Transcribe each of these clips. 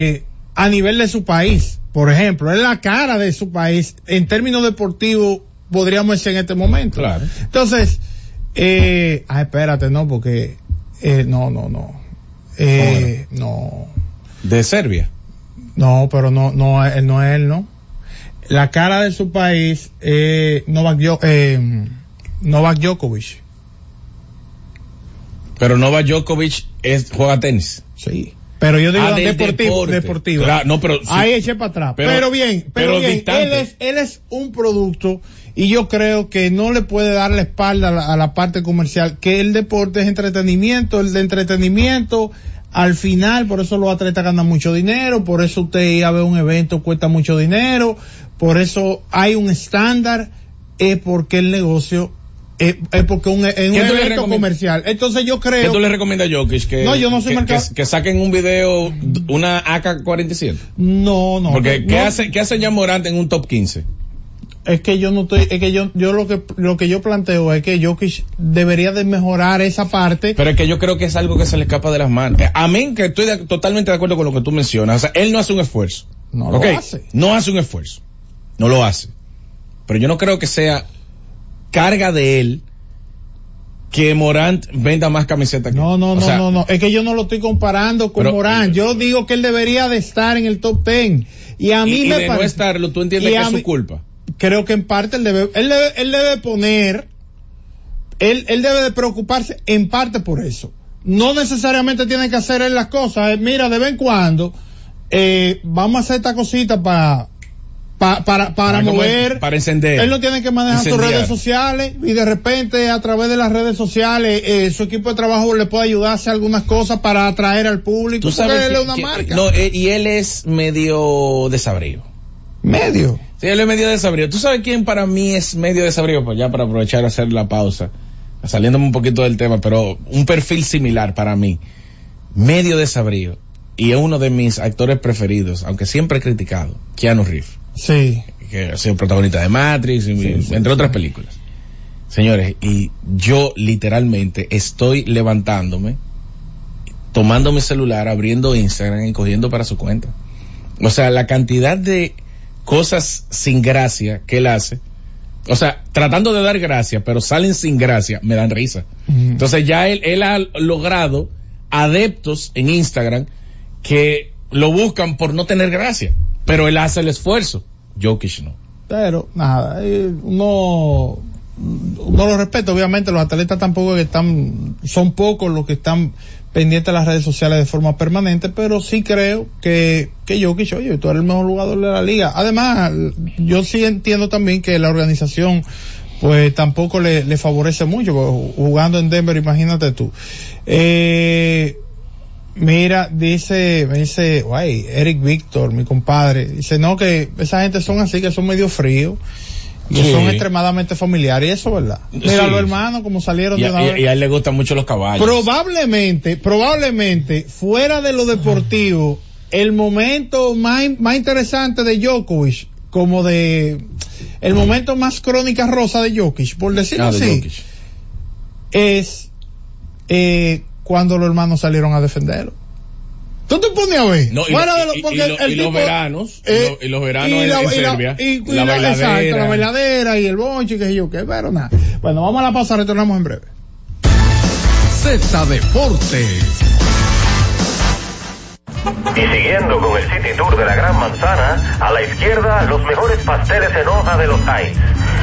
eh, a nivel de su país. Por ejemplo, es la cara de su país en términos deportivos, podríamos decir en este momento. Claro. Entonces, eh, ah, espérate, no, porque, eh, no, no, no. Eh, no. De Serbia. No, pero no, no, él no es él, ¿no? La cara de su país, eh, Novak, eh, Novak Djokovic. Pero Novak Djokovic es, juega tenis. Sí. Pero yo digo Ah, deportivo, deporte. deportivo. Claro, no, pero sí. Ahí eché para atrás. Pero, Pero- bien, pero, pero bien, él es, él es un producto y yo creo que no le puede dar la espalda a la, a la parte comercial, que el deporte es entretenimiento, el de entretenimiento, al final, por eso los atletas ganan mucho dinero, por eso usted ir a ver un evento cuesta mucho dinero, por eso hay un estándar, es porque el negocio, es, es porque un, es un ¿Quién tú le evento comercial. Entonces yo ¿Qué creo... tú le recomiendas a Jokic? Que, No, yo no soy que, que, que saquen un video, una AK-47. No, no. Porque, no, ¿qué hace, qué hace ya Morant en un top 15? Es que yo no estoy, es que yo, yo lo que, lo que yo planteo es que Jokic debería de mejorar esa parte. Pero es que yo creo que es algo que se le escapa de las manos. Eh, A mí, que estoy de- totalmente de acuerdo con lo que tú mencionas. O sea, él no hace un esfuerzo. No lo ¿Ok? hace. No hace un esfuerzo. No lo hace. Pero yo no creo que sea carga de él que Morant venda más camisetas que No, no, no, sea, no, no. Es que yo no lo estoy comparando con Pero- Morán. Yo digo que él debería de estar en el top ten. Y a mí Y, y me de no parece, estarlo, tú entiendes que es mí- su culpa. creo que en parte él debe, él debe, él debe poner, él, él debe de preocuparse en parte por eso. No necesariamente tiene que hacer él las cosas. Eh, Mira, de vez en cuando, eh, vamos a hacer esta cosita para, para, para Para como- mover. para encender. Él no tiene que manejar sus redes sociales y de repente a través de las redes sociales eh, su equipo de trabajo le puede ayudar a hacer algunas cosas para atraer al público. Tú porque sabes él que- es una que- marca. No, eh, y él es medio desabrido. Medio. Sí, él es medio desabrido. ¿Tú sabes quién para mí es medio desabrido? Pues ya para aprovechar hacer la pausa, saliéndome un poquito del tema, pero un perfil similar para mí. Medio desabrido. Y es uno de mis actores preferidos, aunque siempre he criticado, Keanu Reeves, Sí. que ha sido protagonista de Matrix, y- Sí, sí, entre otras películas. Señores, y yo literalmente estoy levantándome, tomando mi celular, abriendo Instagram y cogiendo para su cuenta. O sea, la cantidad de cosas sin gracia que él hace, o sea, tratando de dar gracia, pero salen sin gracia, me dan risa. Entonces ya él, él ha logrado adeptos en Instagram que lo buscan por no tener gracia, pero él hace el esfuerzo. Jokic no. Pero, nada, eh, uno, uno lo respeta, obviamente los atletas tampoco están, son pocos los que están pendientes de las redes sociales de forma permanente, pero sí creo que, que Jokic, oye, tú eres el mejor jugador de la liga. Además, yo sí entiendo también que la organización, pues tampoco le, le favorece mucho, jugando en Denver, imagínate tú. Eh, Mira, dice, me dice, guay, Eric Víctor, mi compadre, dice, no, que esa gente son así, que son medio fríos, Sí. son extremadamente familiares, y eso, ¿verdad? Mira, Sí. los hermanos, como salieron Y de una y- vez. y a él le gustan mucho los caballos. Probablemente, probablemente, fuera de lo deportivo, el momento más, más interesante de Djokovic, como de, el momento más crónica rosa de Jokic, por decirlo Ah, de así, Jokic. es eh, cuando los hermanos salieron a defenderlo. ¿Tú te pones a ver? No, y, Fuera lo- de lo- y- y porque lo- el y los veranos, y eh, lo- y los veranos en, la- en y la- Serbia, y- y la, la- bailadera. exacto, la bailadera y el bonche, que sé yo qué, pero nada. Bueno, vamos a la pausa, retornamos en breve. Z Deportes. Y siguiendo con el City Tour de la Gran Manzana, a la izquierda los mejores pasteles en hoja de los Heights.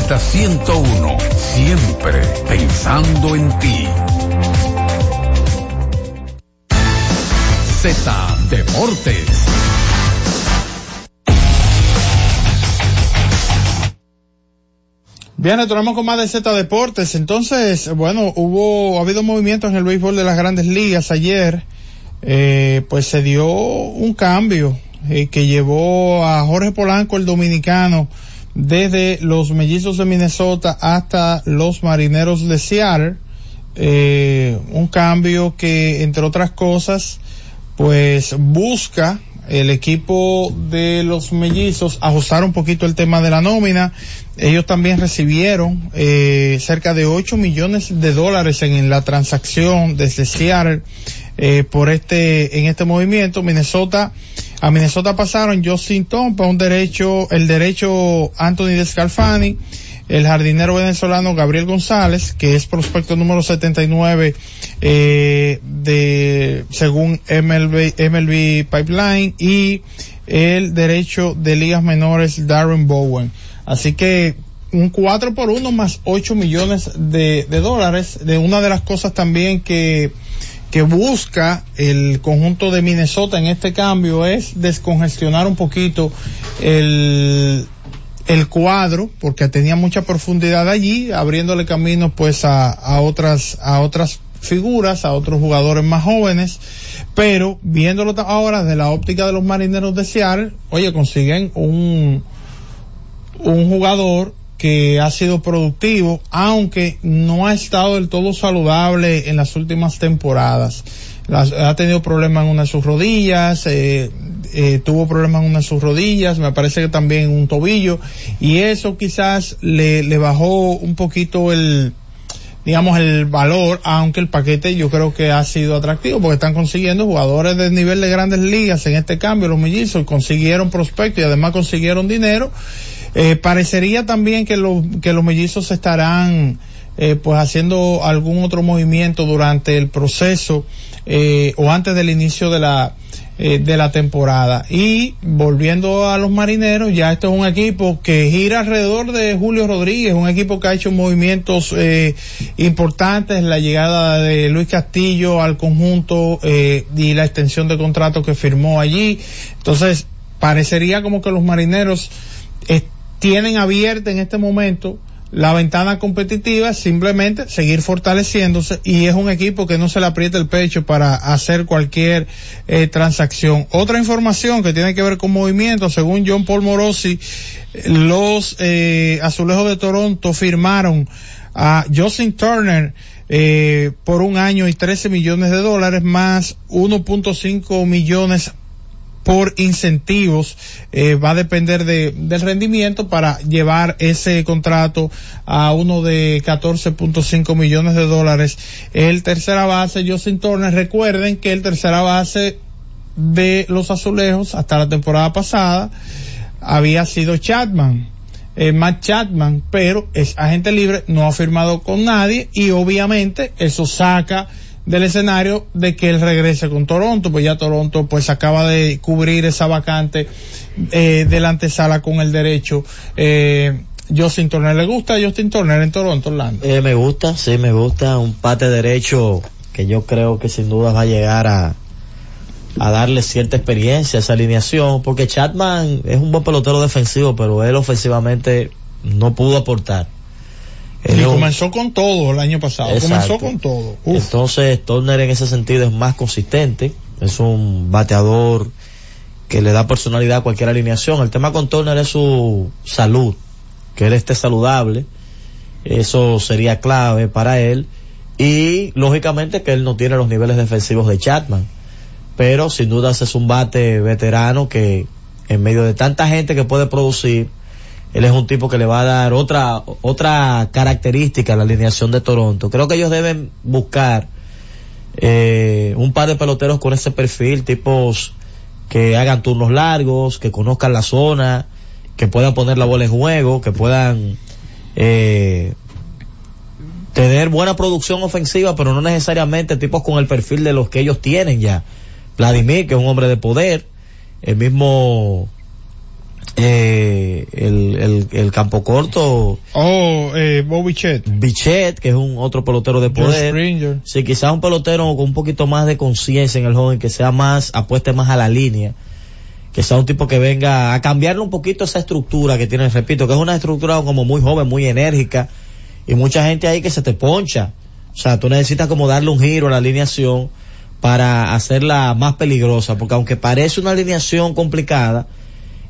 Z101, siempre pensando en ti. Z Deportes. Bien, retornamos con más de Z Deportes. Entonces, bueno, hubo, ha habido movimientos en el béisbol de las grandes ligas ayer. Eh, pues se dio un cambio eh, que llevó a Jorge Polanco, el dominicano, desde los mellizos de Minnesota hasta los marineros de Seattle. Eh, un cambio que, entre otras cosas, pues busca el equipo de los mellizos ajustar un poquito el tema de la nómina. Ellos también recibieron eh, cerca de 8 millones de dólares en la transacción desde Seattle eh, por este en este movimiento. Minnesota a Minnesota pasaron Justin Tompa, un derecho, el derecho Anthony Descalfani, el jardinero venezolano Gabriel González, que es prospecto número 79 eh, de según MLB, MLB Pipeline y el derecho de ligas menores Darren Bowen. Así que un 4 por 1 más 8 millones de, de dólares. De una de las cosas también que que busca el conjunto de Minnesota en este cambio es descongestionar un poquito el, el cuadro, porque tenía mucha profundidad allí, abriéndole camino pues a, a otras, a otras figuras, a otros jugadores más jóvenes, pero viéndolo ahora de la óptica de los marineros de Seattle, oye, consiguen un, un jugador que ha sido productivo, aunque no ha estado del todo saludable en las últimas temporadas. ha tenido problemas en una de sus rodillas, eh, eh, tuvo problemas en una de sus rodillas, me parece que también en un tobillo, y eso quizás le, le bajó un poquito el, digamos, el valor, aunque el paquete yo creo que ha sido atractivo porque están consiguiendo jugadores de nivel de grandes ligas en este cambio, los mellizos consiguieron prospectos y además consiguieron dinero eh, parecería también que, los que los mellizos estarán eh, pues haciendo algún otro movimiento durante el proceso eh, o antes del inicio de la eh, de la temporada. Y volviendo a los marineros ya esto es un equipo que gira alrededor de Julio Rodríguez un equipo que ha hecho movimientos importantes la llegada de Luis Castillo al conjunto y la extensión de contrato que firmó allí. Entonces parecería como que los marineros tienen abierta en este momento la ventana competitiva simplemente seguir fortaleciéndose y es un equipo que no se le aprieta el pecho para hacer cualquier eh, transacción. Otra información que tiene que ver con movimiento, según John Paul Morosi, los eh, azulejos de Toronto firmaron a Justin Turner eh, por un año y 13 millones de dólares más 1.5 millones por incentivos eh, va a depender de, del rendimiento para llevar ese contrato a uno de 14.5 millones de dólares. El tercera base, Justin Turner, recuerden que el tercera base de los azulejos hasta la temporada pasada había sido Chapman. Eh, Matt Chapman, pero es agente libre, no ha firmado con nadie y obviamente eso saca del escenario de que él regrese con Toronto, pues ya Toronto pues acaba de cubrir esa vacante eh, de la antesala con el derecho. Eh, Justin Turner, ¿le gusta Justin Turner en Toronto, Orlando? Eh, me gusta, sí, me gusta. Un pate derecho que yo creo que sin duda va a llegar a, a darle cierta experiencia a esa alineación, porque Chapman es un buen pelotero defensivo, pero él ofensivamente no pudo aportar. Y comenzó con todo el año pasado, Exacto. comenzó con todo. Uf. Entonces, Turner en ese sentido es más consistente, es un bateador que le da personalidad a cualquier alineación. El tema con Turner es su salud, que él esté saludable, eso sería clave para él. Y lógicamente que él no tiene los niveles defensivos de Chapman, pero sin duda es un bate veterano que en medio de tanta gente que puede producir, él es un tipo que le va a dar otra otra característica a la alineación de Toronto. Creo que ellos deben buscar eh, un par de peloteros con ese perfil, tipos que hagan turnos largos, que conozcan la zona, que puedan poner la bola en juego, que puedan eh, tener buena producción ofensiva, pero no necesariamente tipos con el perfil de los que ellos tienen ya. Vladimir, que es un hombre de poder, el mismo eh, el, el, el campo corto, Oh, eh. Bichet, que es un otro pelotero de poder. Sí, quizás un pelotero con un poquito más de conciencia en el joven, que sea más, apueste más a la línea, que sea un tipo que venga a cambiarle un poquito esa estructura que tiene, repito, que es una estructura como muy joven, muy enérgica, y mucha gente ahí que se te poncha. O sea, tú necesitas como darle un giro a la alineación para hacerla más peligrosa, porque aunque parece una alineación complicada,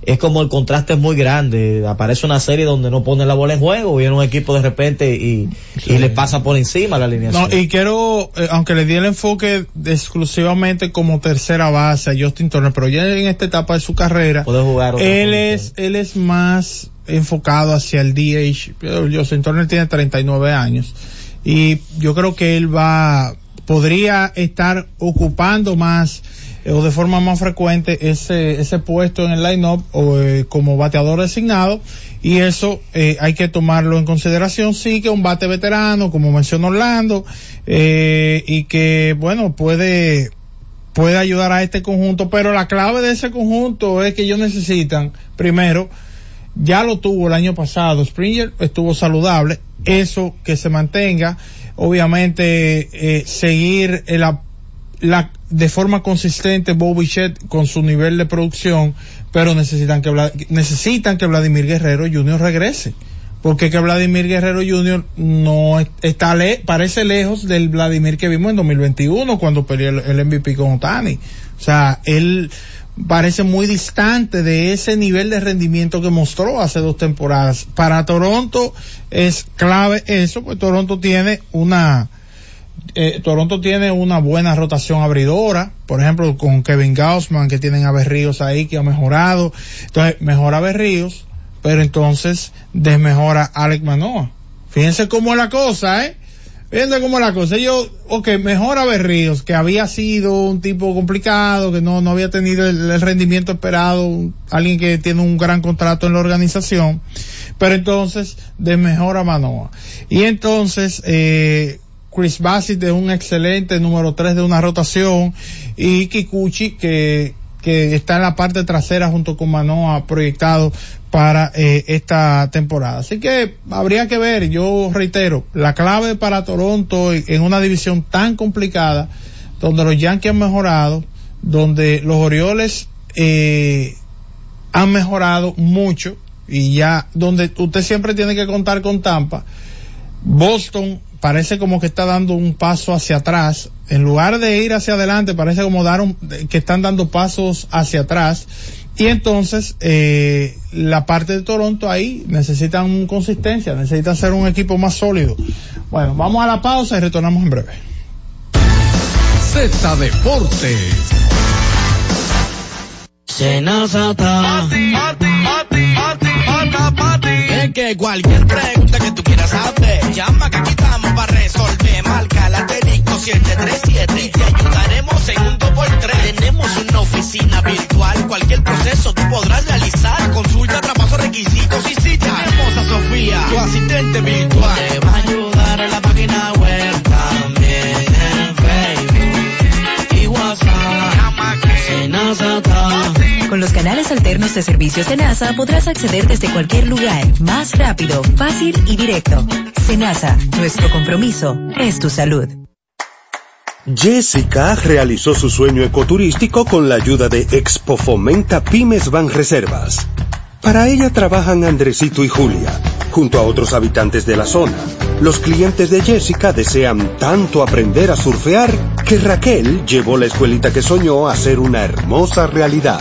es como el contraste es muy grande. Aparece una serie donde no pone la bola en juego, viene un equipo de repente y, y le pasa por encima la alineación. No, y quiero, eh, aunque le di el enfoque de- exclusivamente como tercera base a Justin Turner, pero ya en esta etapa de su carrera, Puede jugar él es, él es más enfocado hacia el DH. Justin Turner tiene 39 años y yo creo que él va, podría estar ocupando más eh, o de forma más frecuente ese, ese puesto en el line-up o eh, como bateador designado y eso eh, hay que tomarlo en consideración. Sí que un bate veterano, como mencionó Orlando, eh, y que bueno, puede, puede ayudar a este conjunto, pero la clave de ese conjunto es que ellos necesitan, primero, ya lo tuvo el año pasado, Springer estuvo saludable, eso que se mantenga, obviamente seguir el ap- la, de forma consistente Bobby Chet con su nivel de producción, pero necesitan que necesitan que Vladimir Guerrero Jr. regrese. Porque que Vladimir Guerrero Jr. no es- está le, parece lejos del Vladimir que vimos en 2021 cuando peleó el, el MVP con Otani. O sea, él parece muy distante de ese nivel de rendimiento que mostró hace dos temporadas. Para Toronto es clave eso, pues Toronto tiene una, eh, Toronto tiene una buena rotación abridora, por ejemplo, con Kevin Gaussman, que tienen a Berríos ahí, que ha mejorado. Entonces, mejora Berríos, pero entonces desmejora Alec Manoa. Fíjense cómo es la cosa, ¿eh? Fíjense cómo es la cosa. Yo, ok, mejora Berríos, que había sido un tipo complicado, que no, no había tenido el, rendimiento esperado, alguien que tiene un gran contrato en la organización, pero entonces desmejora Manoa. Y entonces, eh, Chris Bassett es un excelente número 3 de una rotación y Kikuchi que, que está en la parte trasera junto con Manoa proyectado para eh, esta temporada. Así que habría que ver, yo reitero, la clave para Toronto en una división tan complicada, donde los Yankees han mejorado, donde los Orioles eh, han mejorado mucho y ya donde usted siempre tiene que contar con Tampa, Boston parece como que está dando un paso hacia atrás. En lugar de ir hacia adelante, parece como dar un, que están dando pasos hacia atrás. Y entonces, eh, la parte de Toronto ahí necesitan consistencia, necesitan ser un equipo más sólido. Bueno, vamos a la pausa y retornamos en breve. Z Deportes. Que cualquier pregunta que tú quieras saber, llama que aquí estamos para resolver. Marca la asterisco 737 y te ayudaremos en un 2x3. Tenemos una oficina virtual, cualquier proceso tú podrás realizar. Consulta, traspaso, requisitos y si tenemos a Sofía, tu asistente virtual. Te va a ayudar en la de servicios de NASA podrás acceder desde cualquier lugar, más rápido, fácil y directo. Senasa, nuestro compromiso es tu salud. Jessica realizó su sueño ecoturístico con la ayuda de Expo Fomenta Pymes Van Reservas. Para ella trabajan Andresito y Julia, junto a otros habitantes de la zona. Los clientes de Jessica desean tanto aprender a surfear que Raquel llevó la escuelita que soñó a ser una hermosa realidad.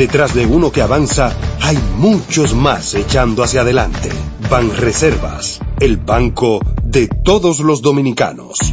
Detrás de uno que avanza, hay muchos más echando hacia adelante. Banreservas, el banco de todos los dominicanos.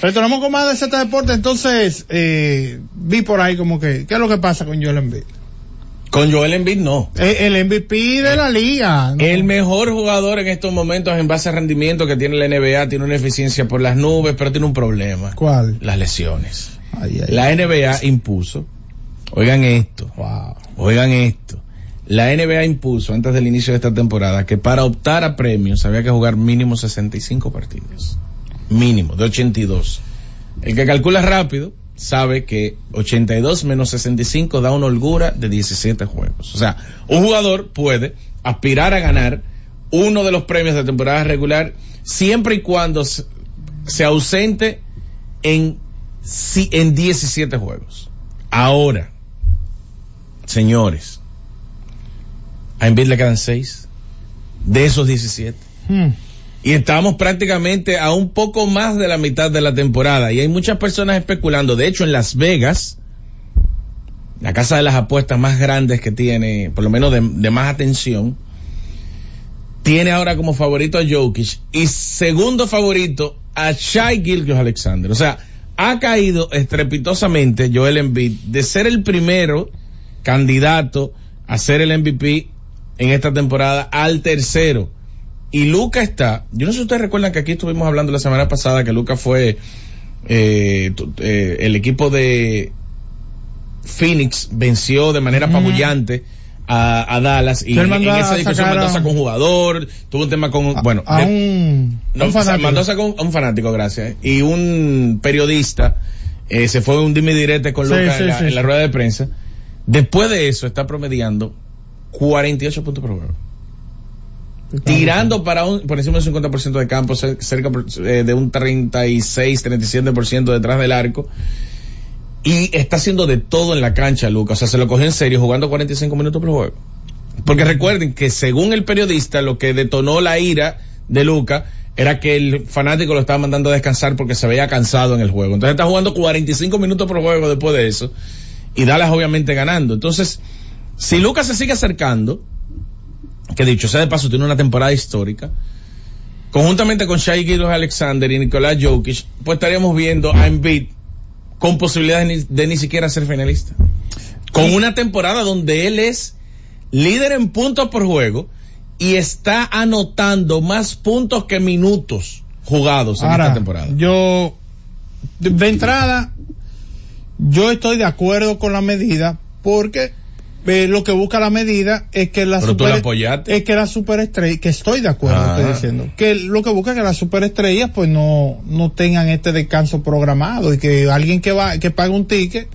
retornamos con más de Z Deporte, entonces eh, vi por ahí como que, ¿qué es lo que pasa con Joel Embiid? Con Joel Embiid no. Eh, el MVP de la liga. ¿no? El mejor jugador en estos momentos en base a rendimiento que tiene la NBA tiene una eficiencia por las nubes, pero tiene un problema. ¿Cuál? Las lesiones. Ay, ay, La NBA impuso, oigan esto, Wow. oigan esto. La NBA impuso antes del inicio de esta temporada que para optar a premios había que jugar mínimo 65 partidos. Mínimo, de 82. El que calcula rápido sabe que 82 menos 65 da una holgura de 17 juegos. O sea, un jugador puede aspirar a ganar uno de los premios de temporada regular siempre y cuando se, se ausente en, en 17 juegos. Ahora, señores, a Embiid le quedan 6 de esos 17. Hmm. Y estamos prácticamente a un poco más de la mitad de la temporada. Y hay muchas personas especulando. De hecho, en Las Vegas, la casa de las apuestas más grandes que tiene, por lo menos de, más atención, tiene ahora como favorito a Jokic y segundo favorito a Shai Gilgeous Alexander. O sea, ha caído estrepitosamente Joel Embiid de ser el primero candidato a ser el MVP en esta temporada al tercero. Y Luca está, yo no sé si ustedes recuerdan que aquí estuvimos hablando la semana pasada que Luca fue eh, eh, el equipo de Phoenix venció de manera apabullante a, a Dallas y en, a esa discusión mandó a a- sacar un jugador, tuvo un tema con, bueno, a un, no, un fanático. mandó a sacar un, a un fanático, gracias. Y un periodista eh, se fue un dime direte con Luca sí, en, la, sí, en la rueda de prensa. Después de eso está promediando 48 puntos por juego. Tirando para un, por encima del 50% de campo, cer- cerca eh, de un 36, 37% detrás del arco. Y está haciendo de todo en la cancha, Luca. O sea, se lo cogió en serio jugando 45 minutos por juego. Porque recuerden que según el periodista, lo que detonó la ira de Luca era que el fanático lo estaba mandando a descansar porque se veía cansado en el juego. Entonces está jugando 45 minutos por juego después de eso. Y Dallas obviamente ganando. Entonces, si Lucas se sigue acercando, que dicho sea de paso, tiene una temporada histórica, conjuntamente con Shai Gildos Alexander y Nicolás Jokic, pues estaríamos viendo a Embiid con posibilidades de ni, siquiera ser finalista. Con una temporada donde él es líder en puntos por juego y está anotando más puntos que minutos jugados en Ahora, esta temporada. Yo, de, de entrada, yo estoy de acuerdo con la medida porque eh, lo que busca la medida es que la apoyaste. es que la superestrella, que estoy de acuerdo, Ah. estoy diciendo, que lo que busca es que las superestrellas pues no, no tengan este descanso programado y que alguien que va, que pague un ticket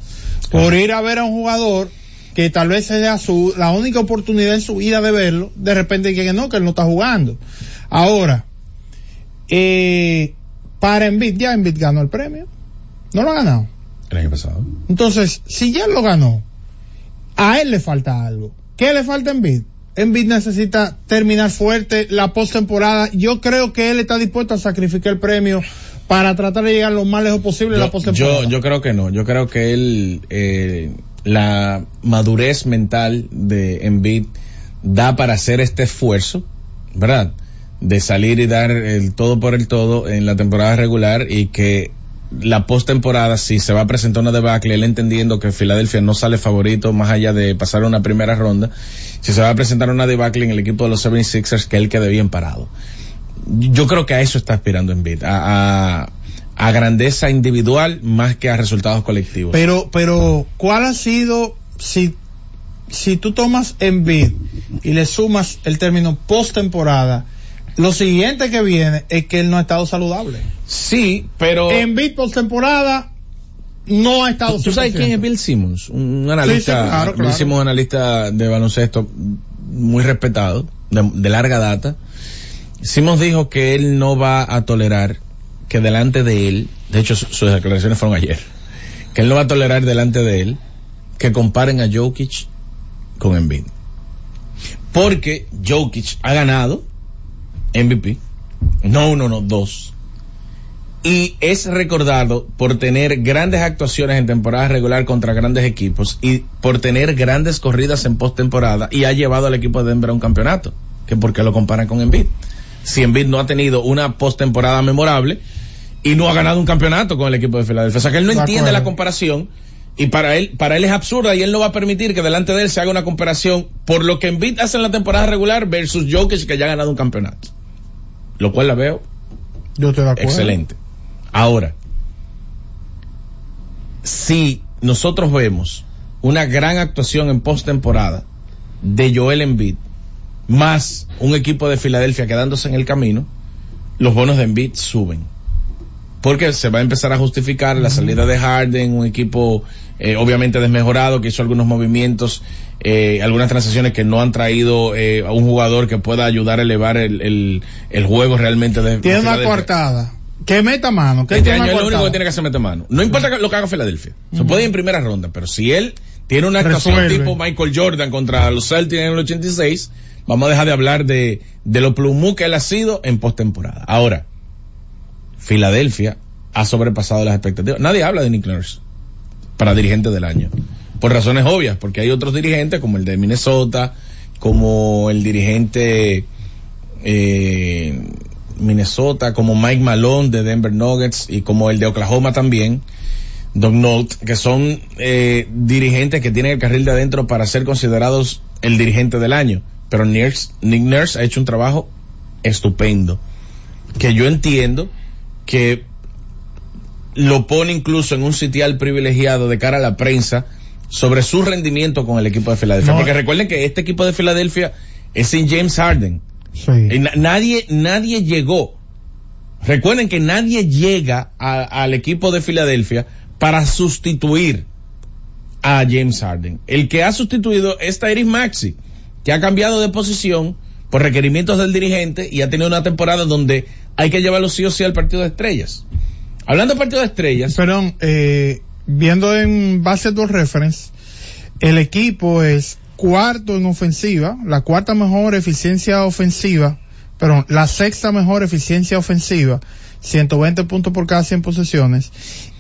por ir a ver a un jugador que tal vez sea su, la única oportunidad en su vida de verlo, de repente que no, que él no está jugando. Ahora, eh, para Embiid, ya Embiid ganó el premio. No lo ha ganado. El año pasado. Entonces, si ya lo ganó, a él le falta algo. ¿Qué le falta a Embiid? Embiid necesita terminar fuerte la postemporada. Yo creo que él está dispuesto a sacrificar el premio para tratar de llegar lo más lejos posible en la Yo, postemporada. yo, yo creo que no. Yo creo que él, eh, la madurez mental de Embiid da para hacer este esfuerzo, ¿verdad? De salir y dar el todo por el todo en la temporada regular y que la postemporada, si se va a presentar una debacle, él entendiendo que Filadelfia no sale favorito más allá de pasar una primera ronda, si se va a presentar una debacle en el equipo de los 76ers, que él quede bien parado. Yo creo que a eso está aspirando Embiid, a, a, a grandeza individual más que a resultados colectivos. Pero, pero, ¿cuál ha sido, si, si tú tomas Embiid y le sumas el término postemporada, lo siguiente que viene es que él no ha estado saludable. Sí, pero... Embiid postemporada no ha estado ¿Tú sabes 100%. quién es Bill Simmons? Un analista, Sí, sí, claro, Simmons, analista de baloncesto muy respetado, de, de larga data. Simmons dijo que él no va a tolerar que delante de él, de hecho su- sus declaraciones fueron ayer, que él no va a tolerar delante de él que comparen a Jokic con Embiid. Porque Jokic ha ganado MVP. No uno, no dos. Y es recordado por tener grandes actuaciones en temporada regular contra grandes equipos y por tener grandes corridas en postemporada y ha llevado al equipo de Denver a un campeonato. Que porque lo comparan con Embiid. Si Embiid no ha tenido una postemporada memorable y no ha ganado un campeonato con el equipo de Filadelfia. O sea que él no De entiende la comparación y para él, para él es absurda y él no va a permitir que delante de él se haga una comparación por lo que Embiid hace en la temporada regular versus Jokic que ya ha ganado un campeonato. Lo cual la veo Yo acuerdo. excelente. Ahora, si nosotros vemos una gran actuación en postemporada de Joel Embiid, más un equipo de Filadelfia quedándose en el camino, los bonos de Embiid suben. Porque se va a empezar a justificar la salida de Harden, un equipo eh, obviamente desmejorado, que hizo algunos movimientos, eh, algunas transacciones que no han traído eh, a un jugador que pueda ayudar a elevar el, el, el juego realmente de Tiene una coartada. Que meta mano. Que Este año es lo único que tiene que hacer meter mano. No importa lo que haga Filadelfia. Se puede ir en primera ronda, pero si él tiene una actuación tipo Michael Jordan contra los Celtics en el 86, vamos a dejar de hablar de, de lo plumú que él ha sido en postemporada. Ahora, Filadelfia ha sobrepasado las expectativas. Nadie habla de Nick Nurse para dirigente del año. Por razones obvias, porque hay otros dirigentes como el de Minnesota, como el dirigente eh, Minnesota, como Mike Malone de Denver Nuggets y como el de Oklahoma también, Doug Nolt, que son eh, dirigentes que tienen el carril de adentro para ser considerados el dirigente del año. Pero Nick Nurse ha hecho un trabajo estupendo, que yo entiendo que lo pone incluso en un sitial privilegiado de cara a la prensa sobre su rendimiento con el equipo de Filadelfia. No. Porque recuerden que este equipo de Filadelfia es sin James Harden. Sí. Na- nadie, nadie llegó. Recuerden que nadie llega a- al equipo de Filadelfia para sustituir a James Harden. El que ha sustituido es Tyrese Maxi, que ha cambiado de posición por requerimientos del dirigente y ha tenido una temporada donde hay que llevarlo sí o sí al partido de estrellas. Hablando de partido de estrellas, Perdón, eh, viendo en Basketball Reference, el equipo es cuarto en ofensiva, la cuarta mejor eficiencia ofensiva, perdón, la sexta mejor eficiencia ofensiva, 120 puntos por cada 100 posesiones,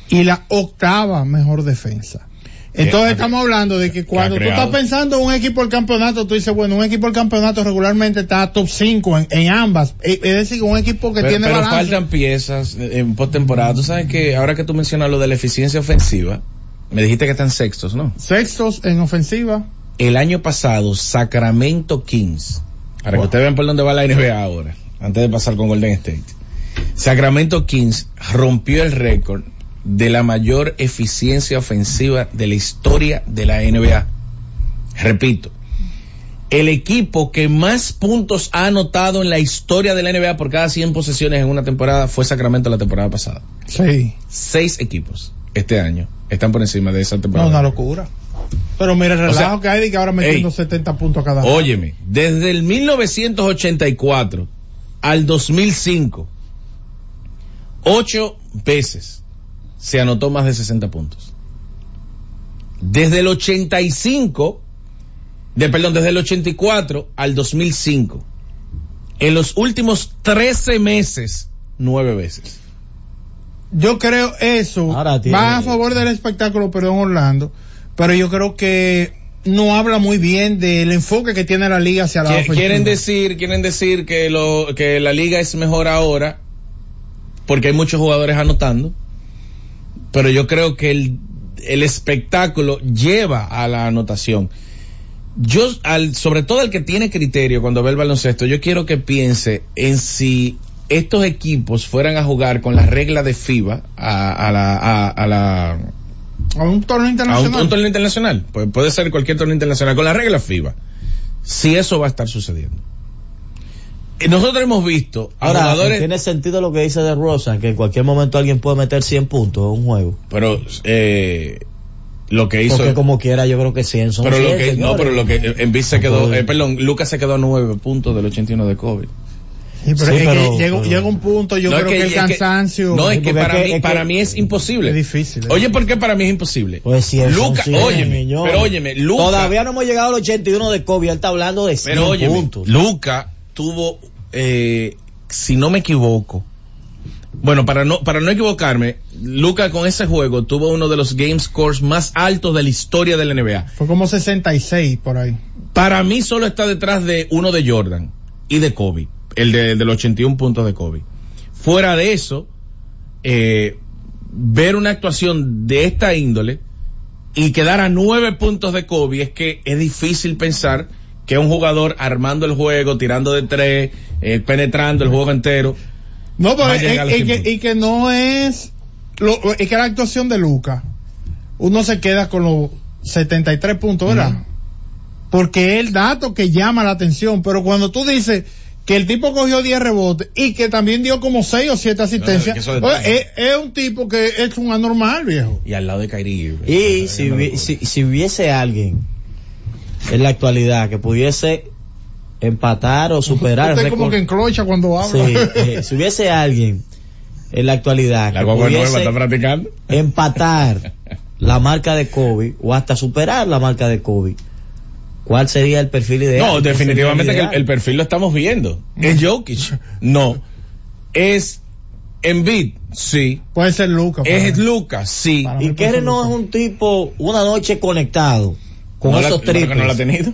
y la octava mejor defensa. Entonces estamos hablando de que cuando tú estás pensando en un equipo del campeonato, tú dices, bueno, un equipo del campeonato regularmente está top 5 en, en ambas. Eh, Es decir, un equipo que pero, tiene pero balance. faltan piezas en postemporada. Tú sabes que ahora que tú mencionas lo de la eficiencia ofensiva, me dijiste que están sextos, ¿no? Sextos en ofensiva. El año pasado, Sacramento Kings, para que ustedes vean por dónde va la NBA ahora, antes de pasar con Golden State. Sacramento Kings rompió el récord de la mayor eficiencia ofensiva de la historia de la NBA. Repito, el equipo que más puntos ha anotado en la historia de la NBA por cada 100 posesiones en una temporada fue Sacramento la temporada pasada. Sí. Seis equipos este año están por encima de esa No, temporada. una locura. Pero mira el O relajo sea, que hay de que ahora metiendo ey, 70 puntos a cada Óyeme, desde el 1984 al 2005, ocho veces se anotó más de 60 puntos. Desde el 85, de, perdón, desde el 84 al 2005, en los últimos 13 meses, nueve veces. Yo creo eso Ahora tiene- va a favor del espectáculo, pero en Orlando. Pero yo creo que no habla muy bien del enfoque que tiene la liga hacia la ofensiva. Quieren decir, quieren decir que lo, que la liga es mejor ahora, porque hay muchos jugadores anotando, pero yo creo que el, el espectáculo lleva a la anotación. Yo, al, sobre todo el que tiene criterio cuando ve el baloncesto, yo quiero que piense en si estos equipos fueran a jugar con la regla de FIBA a, a la, a, a la, a un torneo a un, internacional. un torneo internacional, pues puede ser cualquier torneo internacional, con la regla FIBA, si eso va a estar sucediendo. Y nosotros hemos visto a Ahora, jugadores, tiene sentido lo que dice de Rosa, que en cualquier momento alguien puede meter 100 puntos en un juego. pero eh, lo que hizo, Porque como quiera, yo creo que 100 son pero 100, lo que, no, pero lo que Embiid se quedó, eh, perdón, Lucas se quedó a nueve puntos del 81 de COVID. Sí, pero Sí, es que pero- llega, pero- llega un punto, yo No, es creo que, el es cansancio no, es que para es que- mí, es que- para mí es imposible. es difícil. Oye, ¿por qué para mí es imposible? Pues 100 son Luca, 100, óyeme, señor. pero óyeme, Luca, Todavía no hemos llegado al 81 de Kobe, él está hablando de 100 pero óyeme, puntos. Luca tuvo, eh, si no me equivoco, bueno, para no, para no equivocarme, Luca con ese juego tuvo uno de los game scores más altos de la historia de la NBA. Fue como 66 por ahí. Para mí solo está detrás de uno de Jordan y de Kobe, el de, del 81 puntos de Kobe. Fuera de eso, eh, ver una actuación de esta índole y quedar a nueve puntos de Kobe es que es difícil pensar que un jugador armando el juego, tirando de tres, eh, penetrando el juego entero. No, pero Va a es, llegar a los es 100 que, y que no es, lo, es que la actuación de Luca, uno se queda con los 73 puntos, ¿verdad? Porque es el dato que llama la atención, pero cuando tú dices que el tipo cogió 10 rebotes y que también dio como 6 o 7 asistencias, oye, es, es un tipo que es un anormal, viejo. Y al lado de Kyrie. Y si, si, si hubiese alguien en la actualidad que pudiese empatar o superar el Usted como récord- que enclocha cuando Sí, habla. eh, si hubiese alguien en la actualidad La que guagua nueva pudiese está practicando. empatar la marca de Kobe o hasta superar la marca de Kobe, ¿cuál sería el perfil ideal? No, ¿Qué definitivamente sería que el el, el perfil lo estamos viendo. ¿Es Jokic? No. ¿Es Embiid? Sí. Puede ser Luca. para ¿Es. Lucas? Sí. Y ser no es un tipo una noche conectado con No la- esos triples. no lo ha tenido.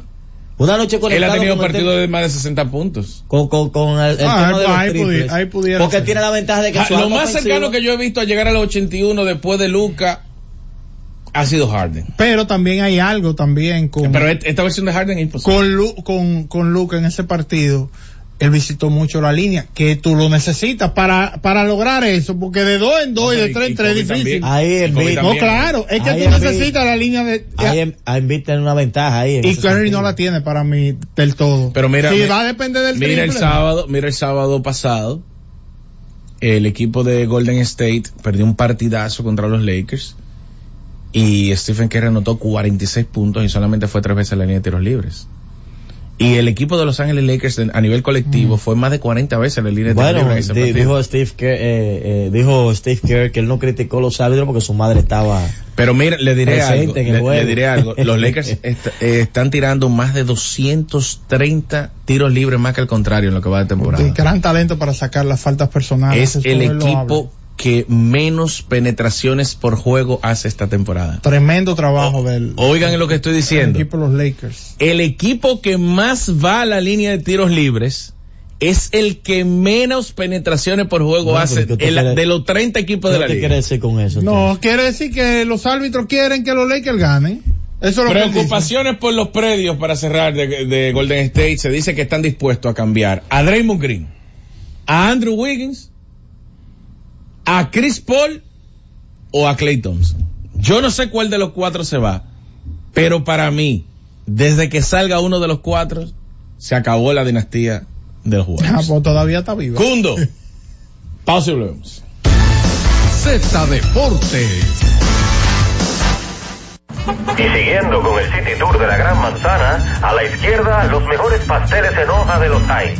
Una noche Él ha tenido partidos de más de 60 puntos. con, con, con el, el Ah, tema de los ahí triples. ahí pudiera porque ser. tiene la ventaja de que Ah, su Lo más cercano que yo he visto a llegar a los 81 después de Luca ha sido Harden. Pero también hay algo también con, Pero esta versión de Harden es imposible. con, Lu- con, con Luca en ese partido. Él visitó mucho la línea, que tú lo necesitas para, para lograr eso, porque de dos en dos y de Y- tres en tres es difícil. también. Ahí el No, también. claro, es que Ahí tú necesitas la línea de... Ahí en- a Embiid tiene una ventaja ahí. en y Curry no la tiene para mí del todo. Pero mira, Sí, mi- va a depender del mira el sábado, mira el sábado pasado, el equipo de Golden State perdió un partidazo contra los Lakers y Stephen Curry anotó 46 puntos y solamente fue tres veces a la línea de tiros libres. Y el equipo de Los Ángeles Lakers a nivel colectivo fue más de 40 veces la línea de Bueno, libre en ese partido. dijo Steve Kerr, eh, eh, dijo Steve Kerr que él no criticó los árbitros porque su madre estaba Pero mira, le diré algo. Le, le diré algo. Los Lakers est- eh, están tirando más de 230 tiros libres más que el contrario en lo que va de temporada. De gran talento para sacar las faltas personales. es eso el equipo que menos penetraciones por juego hace esta temporada. Tremendo trabajo del Oigan lo que estoy diciendo. equipo de los Lakers. El equipo que más va a la línea de tiros libres es el que menos penetraciones por juego No, hace ¿qué el- de los 30 equipos de ¿Qué la te liga. quiere decir con eso? No, quiere decir que los árbitros quieren que los Lakers ganen. Eso es lo. Preocupaciones por los predios para cerrar de, de Golden State. Se dice que están dispuestos a cambiar a Draymond Green, a Andrew Wiggins, a Chris Paul o a Clay Thompson. Yo no sé cuál de los cuatro se va, pero para mí, desde que salga uno de los cuatro, se acabó la dinastía de los Ah, jugadores. pues todavía está vivo. Cundo, pausa y volvemos. Z Deportes. Y siguiendo con el City Tour de la Gran Manzana, a la izquierda los mejores pasteles en hoja de los Heights.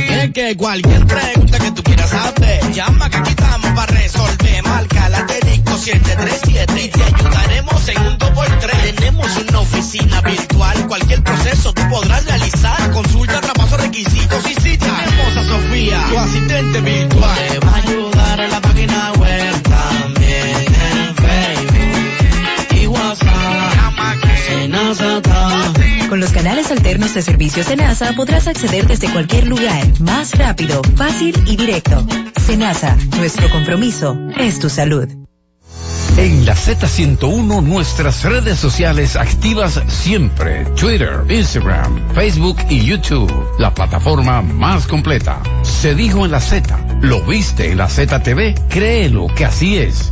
Es que cualquier pregunta que tú quieras saber, llama que aquí estamos para resolver. Marca la asterisco 737 y te ayudaremos en un 2x3. Tenemos una oficina virtual, cualquier proceso tú podrás realizar. Consulta, traspaso, requisitos y si tenemos a Sofía, tu asistente virtual. Te va a ayudar en la página alternos de servicios Senasa podrás acceder desde cualquier lugar, más rápido, fácil y directo. Senasa, nuestro compromiso es tu salud. En la Z101 nuestras redes sociales activas siempre. Twitter, Instagram, Facebook y YouTube. La plataforma más completa. Se dijo en la Z. ¿Lo viste en la ZTV? Créelo que así es.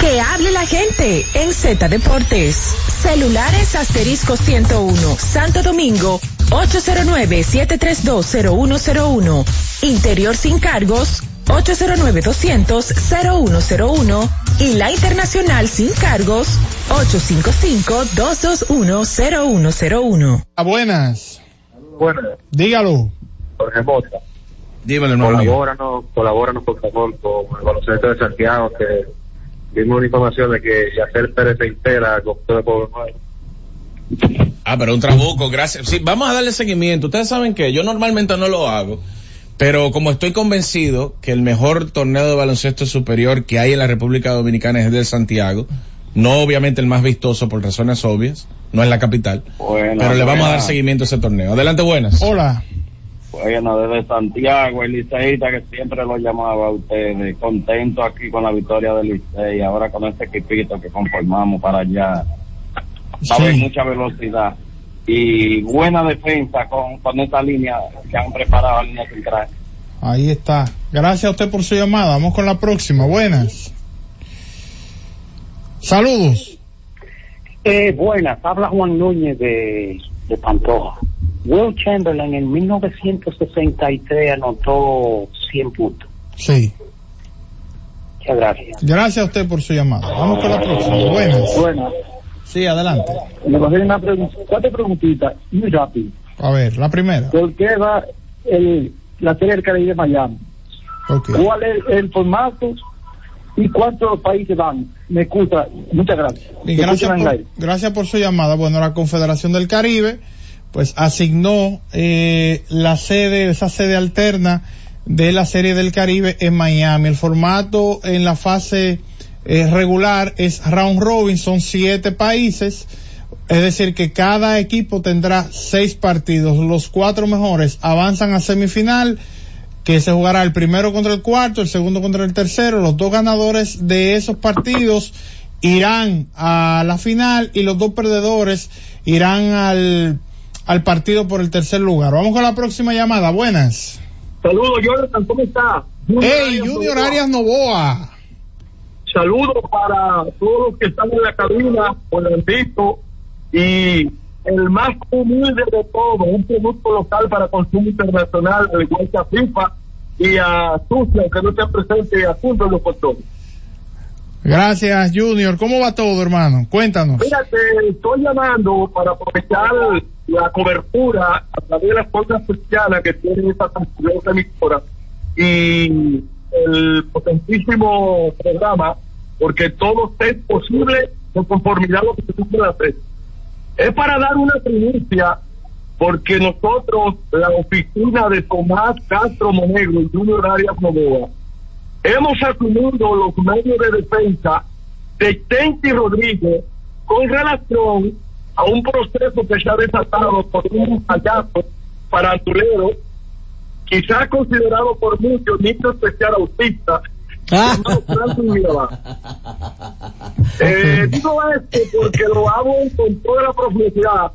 Que hable la gente en Z Deportes. Celulares asterisco 101, Santo Domingo, 809-7320101. Interior sin cargos, 809-200-0101. Y la internacional sin cargos, 855-221-0101. Ah, buenas. Buenas. Dígalo. Jorge Mota. Dímelo, hermano mío. Colabóranos, colabóranos por favor con el baloncesto de Santiago que dimos una información de que Yacer Pérez se entera con todo el pueblo nuevo. Ah, pero un trabuco, gracias. Sí, vamos a darle seguimiento. Ustedes saben que yo normalmente no lo hago, pero como estoy convencido que el mejor torneo de baloncesto superior que hay en la República Dominicana es el de Santiago, no obviamente el más vistoso por razones obvias, no es la capital, Buena, pero le vamos a dar seguimiento a ese torneo. Adelante, buenas. Hola. Bueno, desde Santiago, el liceísta que siempre lo llamaba a ustedes, contento aquí con la victoria del Licey, ahora con este equipito que conformamos para allá. Va a haber Sí. mucha velocidad y buena defensa con, con esta línea que han preparado la línea central. Ahí está. Gracias a usted por su llamada. Vamos con la próxima. Buenas. Saludos. Eh, buenas, habla Juan Núñez de, de Pantoja. Will Chamberlain en 1963 anotó 100 puntos. Sí. Muchas gracias. Gracias a usted por su llamada. Vamos con la próxima. Buenas. Buenas. Sí, adelante. Me va a hacer una pregunta, cuatro preguntitas, muy rápido. A ver, la primera. ¿Por qué va el, la serie del Caribe de Miami? Ok. ¿Cuál es el formato y cuántos países van? Me escucha, muchas gracias. Y gracias por, gracias por su llamada. Bueno, la Confederación del Caribe, pues asignó eh, la sede, esa sede alterna de la Serie del Caribe en Miami. El formato en la fase eh, regular es round robin, son siete países. Es decir, que cada equipo tendrá seis partidos. Los cuatro mejores avanzan a semifinal, que se jugará el primero contra el cuarto, el segundo contra el tercero. Los dos ganadores de esos partidos irán a la final y los dos perdedores irán al, al partido por el tercer lugar. Vamos con la próxima llamada. Buenas. Saludos, Jonathan, ¿cómo está? Hey, Junior Arias Novoa. Saludos para todos los que están en la cabina, por el visto y el más humilde de todo, un producto local para consumo internacional, al igual que a FIFA y a Sucia, aunque no esté presente, a de los Controles. Gracias, Junior. ¿Cómo va todo, hermano? Cuéntanos. Fíjate, estoy llamando para aprovechar la cobertura a través de las cosas cristianas que tienen esta transmisión emisora y el potentísimo programa, porque todo es posible con conformidad a lo que se puede hacer. Es para dar una primicia, porque nosotros, la oficina de Tomás Castro Monegro y Junior Arias Novoa, hemos asumido los medios de defensa de Tenchi Rodríguez con relación a un proceso que se ha desatado por un payaso farandulero, quizás considerado por muchos niño especial autista. Eh, digo esto porque lo hago con toda la profundidad,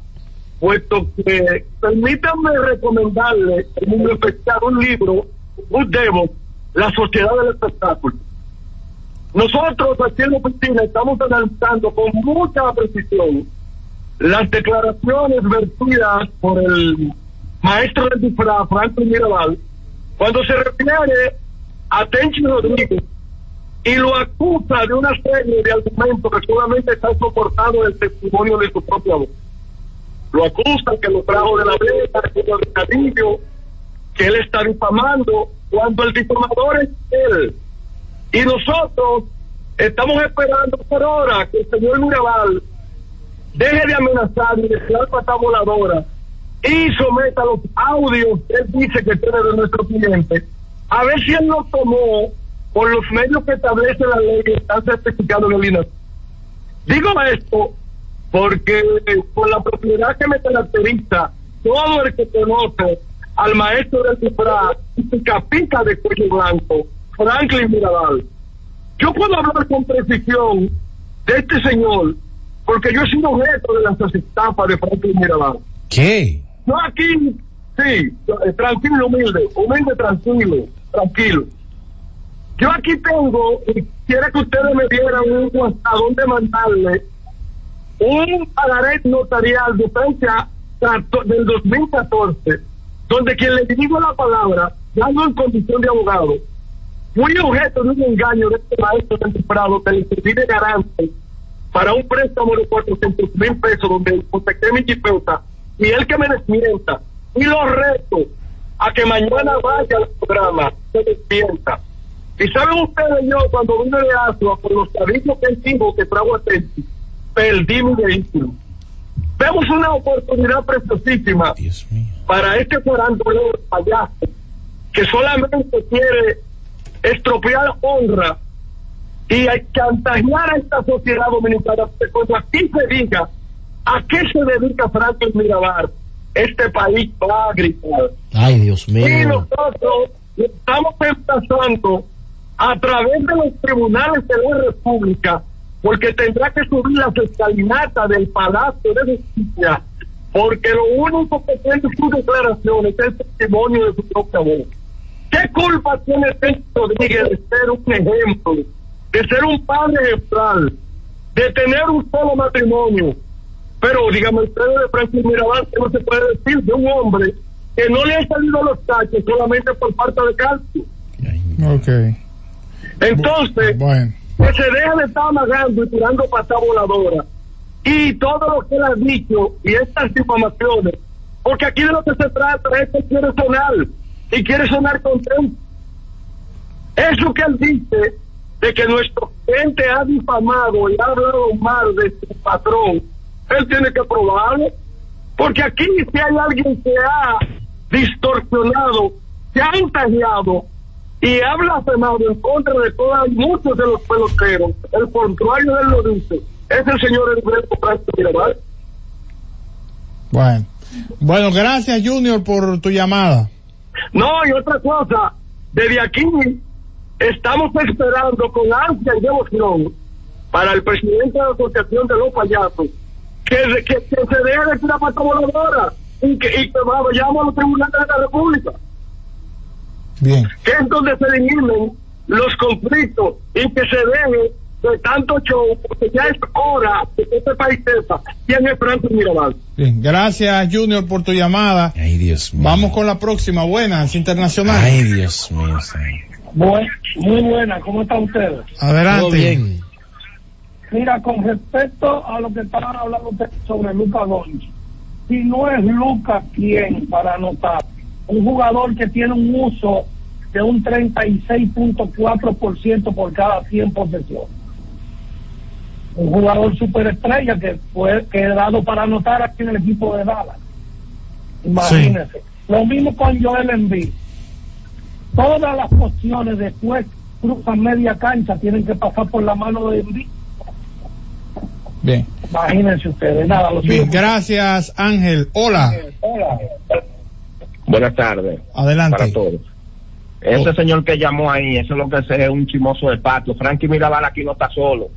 puesto que permítanme recomendarle en un especial un libro, un demo, La Sociedad del Espectáculo. Nosotros aquí en la oficina estamos analizando con mucha precisión las declaraciones vertidas por el maestro del disfraz, Franklin Mirabal, cuando se refiere a Tenchi Rodríguez y lo acusa de una serie de argumentos que solamente están soportados en el testimonio de su propia voz. Lo acusan que lo trajo de la venta, que lo de Cadillo, que él está difamando, cuando el difamador es él. Y nosotros estamos esperando por ahora que el señor Mirabal deje de amenazar y de crear patas voladoras y someta los audios que él dice que tiene de nuestro cliente, a ver si él lo tomó por los medios que establece la ley que están certificados en el INAH. Digo esto porque con la propiedad que me caracteriza, todo el que conoce al maestro del disfraz y su capita de cuello blanco, Franklin Mirabal, yo puedo hablar con precisión de este señor porque yo he sido objeto de las estafas de Franklin Mirabal. ¿Qué? Yo aquí, sí, eh, tranquilo, humilde, humilde, tranquilo, tranquilo. Yo aquí tengo, y quiero que ustedes me dieran un a dónde mandarle un pagaré notarial de fecha del 2014, donde quien le dirijo la palabra, dando en condición de abogado, fui objeto de un engaño de este maestro del Prado que le serví de garante para un préstamo de 400 mil pesos donde hipotecé mi jipeta y él que me desmienta. Y lo reto a que mañana vaya al programa se despierta. Y saben ustedes yo cuando vine de Asua por los servicios que dijo que trago a Tenchi perdí mi vehículo vemos una oportunidad preciosísima para este farandulero payaso que solamente quiere estropear honra y chantajear a esta sociedad dominicana porque cuando aquí se diga a qué se dedica Franklin Mirabal este país va a gritar. Ay, Dios y mío. nosotros estamos emplazando a través de los tribunales de la República, porque tendrá que subir las escalinatas del Palacio de Justicia, porque lo único que tiene sus declaraciones es el testimonio de su propia voz. ¿Qué culpa tiene Tenchi Rodríguez de ser un ejemplo, de ser un padre ejemplar, de tener un solo matrimonio? Pero dígame ustedes de Francis Mirabal, que no se puede decir de un hombre que no le han salido los cachos solamente por falta de calcio. Ok. Entonces, bueno. Que se deja de estar amagando y tirando patada voladora. Y todo lo que él ha dicho y estas informaciones, porque aquí de lo que se trata es que quiere sonar y quiere sonar contento. Eso que él dice de que nuestro gente ha difamado y ha hablado mal de su patrón, él tiene que probarlo. Porque aquí si hay alguien que ha distorsionado, se ha intagiado y ha blasfemado en contra de todos muchos de los peloteros, el contrario de él lo dice, es el señor Franco Mirabal. Bueno. Bueno, gracias Junior por tu llamada. No, y otra cosa, desde aquí estamos esperando con ansia y devoción para el presidente de la Asociación de los Payasos que, que, que se deje de tirar pata voladora y que, y que vayamos a los tribunales de la República. Bien. Que es donde se eliminen los conflictos y que se deje de tanto show, porque ya es hora de que este país sepa quién es Franco Mirabal. Bien, gracias Junior por tu llamada. Ay, Dios mío. Vamos con la próxima, buenas, internacional. Ay, Dios mío. Buen- muy buena, ¿cómo están ustedes? Adelante. Todo bien. Mira, con respecto a lo que estaban hablando ustedes sobre Luca Doncic, si no es Luca quien para anotar, un jugador que tiene un uso de un 36.4% por cada 100 posesiones. Un jugador superestrella que fue quedado para anotar aquí en el equipo de Dallas. Imagínense. Lo mismo con Joel Embiid. Todas las posiciones después cruzan media cancha tienen que pasar por la mano de Embiid. Bien. Imagínense ustedes, nada, lo Bien, gracias Ángel. Hola. Hola. Buenas tardes. Adelante. Para todos. Ese señor que llamó ahí, eso es lo que es es un chimoso de patio. Frankie Mirabal aquí no está solo.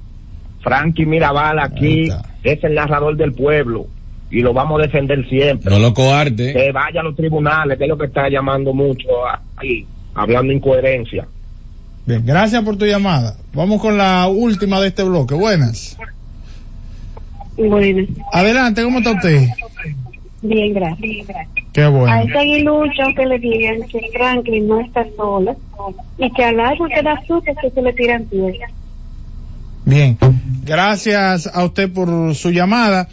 Frankie Mirabal aquí es el narrador del pueblo y lo vamos a defender siempre. No lo coarte. Que vaya a los tribunales, que es lo que está llamando mucho ahí, hablando incoherencia. Bien, gracias por tu llamada. Vamos con la última de este bloque. Buenas. Bueno, Adelante, ¿cómo está usted? Bien, gracias. Qué A bueno. ese aguilucho que le digan que Franklin no está sola y que al árbol que da frutas que se le tiran piedras. Bien. Gracias a usted por su llamada.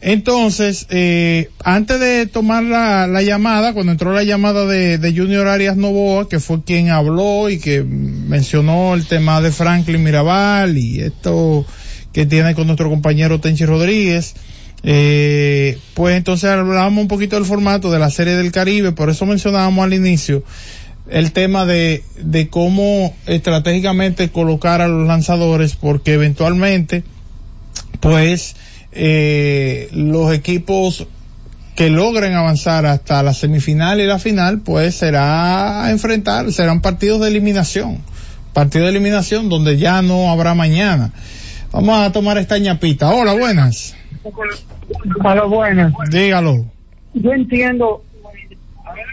Entonces, eh, antes de tomar la, la llamada, cuando entró la llamada de, de Junior Arias Novoa, que fue quien habló y que mencionó el tema de Franklin Mirabal y esto que tiene con nuestro compañero Tenchi Rodríguez, eh, pues entonces hablábamos un poquito del formato de la Serie del Caribe, por eso mencionábamos al inicio el tema de, de cómo estratégicamente colocar a los lanzadores, porque eventualmente, pues, eh, los equipos que logren avanzar hasta la semifinal y la final, pues será enfrentar, serán partidos de eliminación, partidos de eliminación donde ya no habrá mañana. Vamos a tomar esta ñapita. Hola, buenas. Aló, buenas. Dígalo. Yo entiendo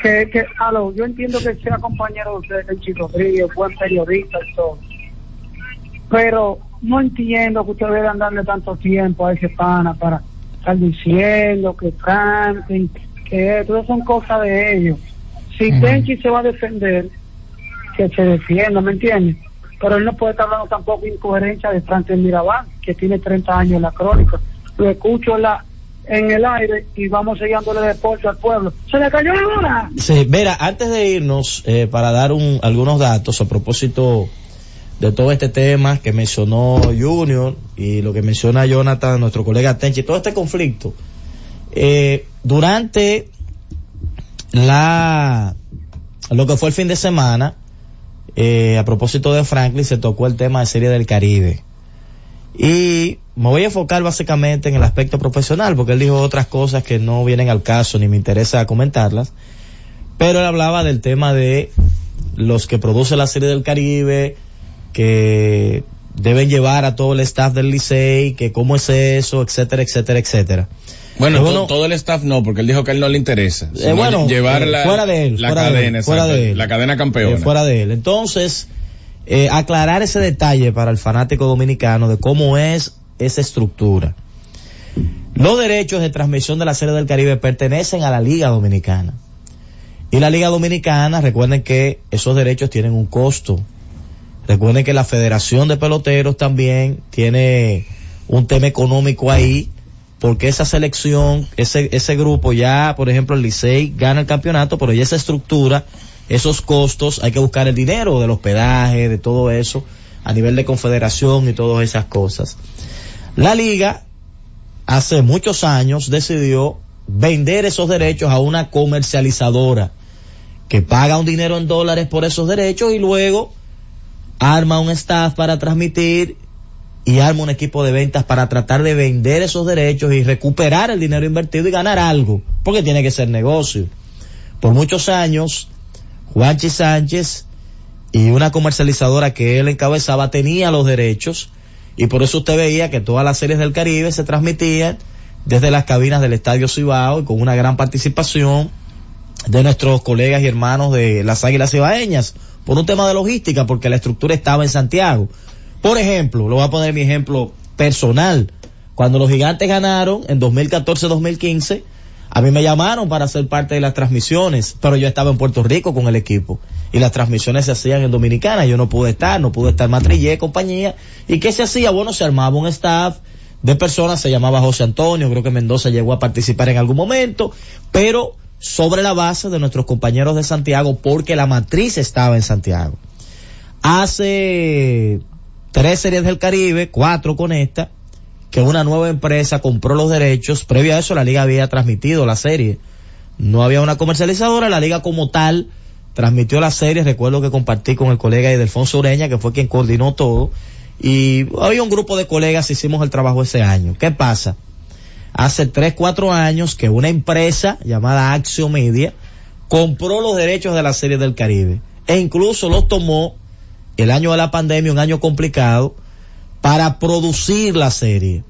que, que aló, yo entiendo que sea compañero de usted, Tenchi Rodríguez, buen periodista y todo. Pero no entiendo que ustedes deban darle tanto tiempo a ese pana para estar diciendo que canten, que todas son cosas de ellos. Si Tenchi se va a defender, que se defienda, ¿me entiendes? Pero él no puede estar hablando tampoco de incoherencia de Franklin Mirabal, que tiene 30 años en la crónica. Lo escucho en, el aire y vamos sellándole deporte al pueblo. ¡Se le cayó la hora! Sí, mira, antes de irnos, eh, para dar un, algunos datos a propósito de todo este tema que mencionó Junior y lo que menciona Jonathan, nuestro colega Tenchi, todo este conflicto. Eh, durante la lo que fue el fin de semana, eh, a propósito de Franklin, se tocó el tema de Serie del Caribe. Y me voy a enfocar básicamente en el aspecto profesional, porque él dijo otras cosas que no vienen al caso ni me interesa comentarlas. Pero él hablaba del tema de los que producen la Serie del Caribe, que deben llevar a todo el staff del Licey, que cómo es eso, etcétera, etcétera, etcétera. Bueno, to- todo el staff no, porque él dijo que a él no le interesa. Eh, bueno, llevar eh, la, fuera de él, la fuera de él, cadena, fuera de él. la cadena campeona. Eh, fuera de él. Entonces, aclarar ese detalle para el fanático dominicano de cómo es esa estructura. Los derechos de transmisión de la Serie del Caribe pertenecen a la Liga Dominicana. Y la Liga Dominicana, recuerden que esos derechos tienen un costo. Recuerden que la Federación de Peloteros también tiene un tema económico ahí, porque esa selección, ese, ese grupo ya, por ejemplo, el Licey gana el campeonato, pero ya esa estructura, esos costos, hay que buscar el dinero del hospedaje, de todo eso, a nivel de confederación y todas esas cosas. La liga, hace muchos años, decidió vender esos derechos a una comercializadora que paga un dinero en dólares por esos derechos y luego arma un staff para transmitir y arma un equipo de ventas para tratar de vender esos derechos y recuperar el dinero invertido y ganar algo, porque tiene que ser negocio. Por muchos años, Juanchi Sánchez y una comercializadora que él encabezaba tenía los derechos y por eso usted veía que todas las series del Caribe se transmitían desde las cabinas del Estadio Cibao y con una gran participación de nuestros colegas y hermanos de las Águilas Cibaeñas por un tema de logística porque la estructura estaba en Santiago. Por ejemplo, lo voy a poner mi ejemplo personal. Cuando los gigantes ganaron en 2014-2015, a mí me llamaron para ser parte de las transmisiones, pero yo estaba en Puerto Rico con el equipo y las transmisiones se hacían en Dominicana. Yo no pude estar, no pude estar Matrillé, compañía. ¿Y qué se hacía? Bueno, se armaba un staff de personas, se llamaba José Antonio, creo que Mendoza llegó a participar en algún momento, pero sobre la base de nuestros compañeros de Santiago porque la matriz estaba en Santiago. Hace tres series del Caribe, cuatro con esta, que una nueva empresa compró los derechos. Previo a eso la liga había transmitido la serie. No había una comercializadora, la liga como tal transmitió la serie. Recuerdo que compartí con el colega Edelfonso Ureña, que fue quien coordinó todo. Y había un grupo de colegas, hicimos el trabajo ese año. ¿Qué pasa? Hace tres, cuatro años que una empresa llamada Axio Media compró los derechos de la serie del Caribe e incluso los tomó el año de la pandemia, un año complicado, para producir la serie.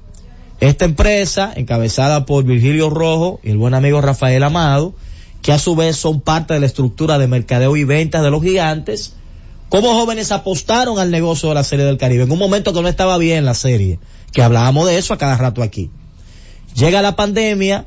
Esta empresa, encabezada por Virgilio Rojo y el buen amigo Rafael Amado, que a su vez son parte de la estructura de mercadeo y ventas de los gigantes, como jóvenes apostaron al negocio de la serie del Caribe, en un momento que no estaba bien la serie, que hablábamos de eso a cada rato aquí. Llega la pandemia,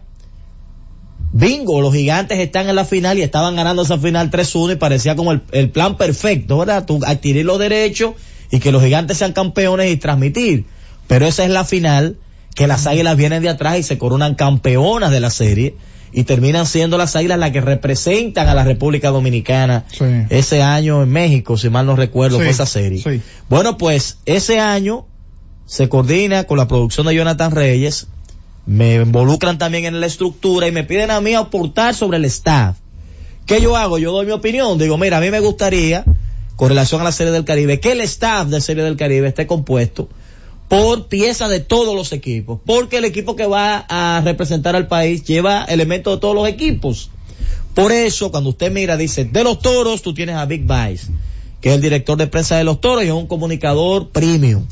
bingo, los gigantes están en la final y estaban ganando esa final 3-1 y parecía como el, el, plan perfecto, ¿verdad? Tú adquirir los derechos y que los gigantes sean campeones y transmitir. Pero esa es la final, que las águilas vienen de atrás y se coronan campeonas de la serie y terminan siendo las águilas las que representan a la República Dominicana Sí. ese año en México, si mal no recuerdo, Sí, fue esa serie. sí. Bueno, pues ese año se coordina con la producción de Jonathan Reyes, me involucran también en la estructura y me piden a mí aportar sobre el staff. ¿Qué yo hago? Yo doy mi opinión. Digo, mira, a mí me gustaría, con relación a la Serie del Caribe, que el staff de Serie del Caribe esté compuesto por piezas de todos los equipos. Porque el equipo que va a representar al país lleva elementos de todos los equipos. Por eso, cuando usted mira, dice, de los toros, tú tienes a Big Vice, que es el director de prensa de los toros y es un comunicador premium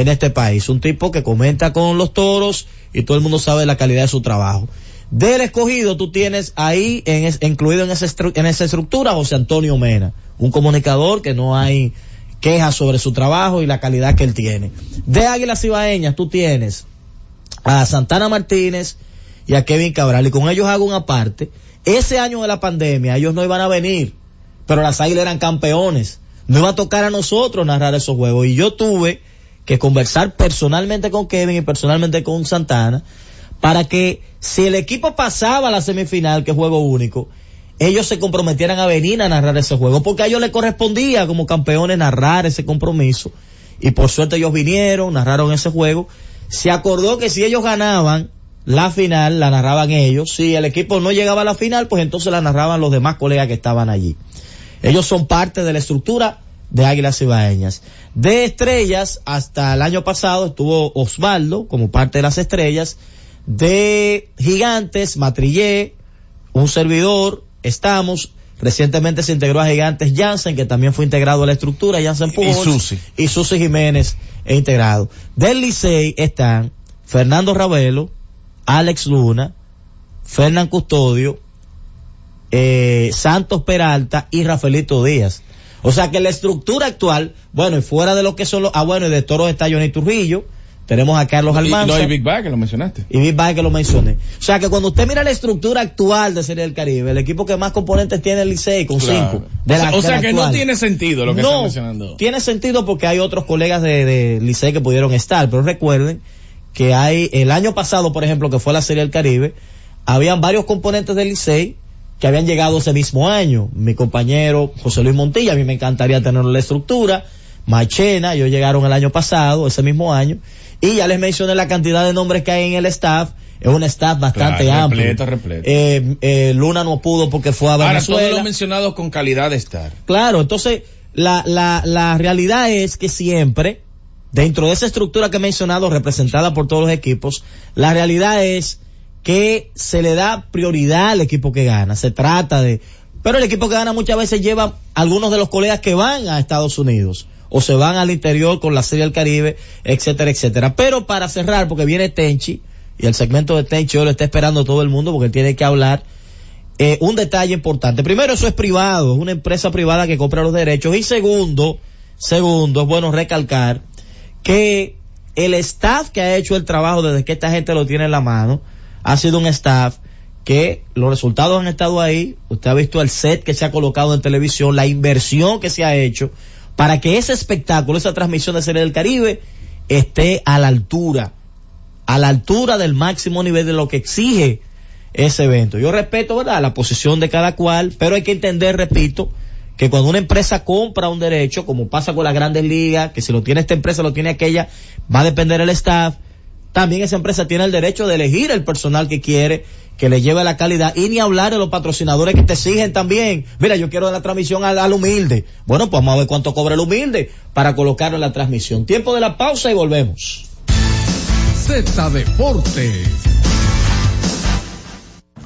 en este país. Un tipo que comenta con los toros y todo el mundo sabe la calidad de su trabajo. Del escogido tú tienes ahí en es- incluido en esa, en esa estructura José Antonio Mena, un comunicador que no hay quejas sobre su trabajo y la calidad que él tiene. De Águilas Ibaeñas tú tienes a Santana Martínez y a Kevin Cabral y con ellos hago una parte. Ese año de la pandemia ellos no iban a venir, pero las Águilas eran campeones. No iba a tocar a nosotros narrar esos juegos y yo tuve que conversar personalmente con Kevin y personalmente con Santana para que si el equipo pasaba a la semifinal, que es juego único, ellos se comprometieran a venir a narrar ese juego, porque a ellos les correspondía como campeones narrar ese compromiso. Y por suerte ellos vinieron, narraron ese juego. Se acordó que si ellos ganaban la final, la narraban ellos. Si el equipo no llegaba a la final, pues entonces la narraban los demás colegas que estaban allí. Ellos son parte de la estructura de Águilas Ibaeñas. De estrellas, hasta el año pasado estuvo Osvaldo como parte de las estrellas. De gigantes, Matrillé, un servidor, estamos. Recientemente se integró a Gigantes Jansen, que también fue integrado a la estructura, Jansen Pujols. Susi. Y Susi Jiménez e integrado. Del Licey están Fernando Ravelo, Alex Luna, Fernán Custodio, eh, Santos Peralta y Rafaelito Díaz. O sea que la estructura actual, bueno, y fuera de lo que son los, ah bueno, y de Toros está Johnny Trujillo, tenemos a Carlos Y, Almanza. no, y Big Bang, que lo mencionaste. y Big Bang que lo mencioné. O sea que cuando usted mira la estructura actual de Serie del Caribe, el equipo que más componentes tiene el Licey con Claro. cinco. de O sea- la- o de sea que no tiene sentido lo que No, están mencionando. Tiene sentido porque hay otros colegas de, de Licey que pudieron estar, pero recuerden que hay, el año pasado, por ejemplo, que fue la Serie del Caribe, habían varios componentes del Licey que habían llegado ese mismo año. Mi compañero José Luis Montilla, a mí me encantaría tener la estructura. Machena, ellos llegaron el año pasado, ese mismo año. Y ya les mencioné la cantidad de nombres que hay en el staff. Es un staff bastante Claro, amplio. repleto, repleto. Eh, eh, Luna no pudo porque fue a Ahora, Venezuela. todos los mencionados con calidad de estar. Claro, entonces la, la, la realidad es que siempre, dentro de esa estructura que he mencionado, representada por todos los equipos, la realidad es que se le da prioridad al equipo que gana. Se trata de... Pero el equipo que gana muchas veces lleva algunos de los colegas que van a Estados Unidos o se van al interior con la Serie del Caribe, etcétera, etcétera. Pero para cerrar, porque viene Tenchi, y el segmento de Tenchi lo está esperando todo el mundo porque tiene que hablar eh, un detalle importante. Primero, eso es privado, es una empresa privada que compra los derechos. Y segundo, segundo, es bueno recalcar que el staff que ha hecho el trabajo desde que esta gente lo tiene en la mano, ha sido un staff que los resultados han estado ahí. Usted ha visto el set que se ha colocado en televisión, la inversión que se ha hecho para que ese espectáculo, esa transmisión de Serie del Caribe esté a la altura, a la altura del máximo nivel de lo que exige ese evento. Yo respeto, ¿verdad?, la posición de cada cual, pero hay que entender, repito, que cuando una empresa compra un derecho, como pasa con las grandes ligas, que si lo tiene esta empresa, lo tiene aquella, va a depender el staff, también esa empresa tiene el derecho de elegir el personal que quiere, que le lleve la calidad, y ni hablar de los patrocinadores que te exigen también. Mira, yo quiero la transmisión al, al humilde. Bueno, pues vamos a ver cuánto cobra el humilde para colocarlo en la transmisión. Tiempo de la pausa y volvemos. Z Deportes.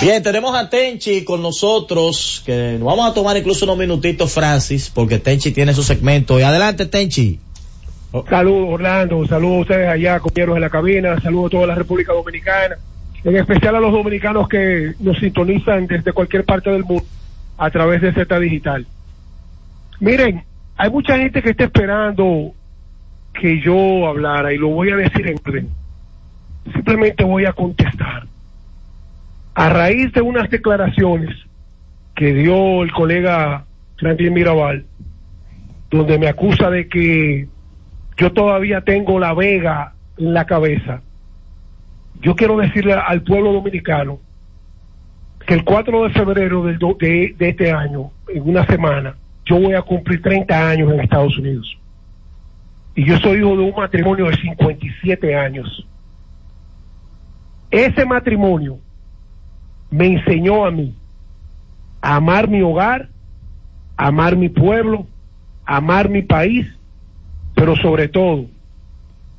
Bien, tenemos a Tenchi con nosotros, que nos vamos a tomar incluso unos minutitos, Francis, porque Tenchi tiene su segmento. Y adelante, Tenchi. Saludos, Orlando. Saludos a ustedes allá, compañeros en la cabina. Saludos a toda la República Dominicana. En especial a los dominicanos que nos sintonizan desde cualquier parte del mundo a través de Z Digital. Miren, hay mucha gente que está esperando que yo hablara y lo voy a decir en orden. Simplemente voy a contestar. A raíz de unas declaraciones que dio el colega Franklin Mirabal, donde me acusa de que yo todavía tengo la vega en la cabeza. Yo quiero decirle al pueblo dominicano que el 4 de febrero de, de este año, en una semana, yo voy a cumplir 30 años en Estados Unidos. Y yo soy hijo de un matrimonio de 57 años. Ese matrimonio me enseñó a mí a amar mi hogar, a amar mi pueblo, a amar mi país, pero sobre todo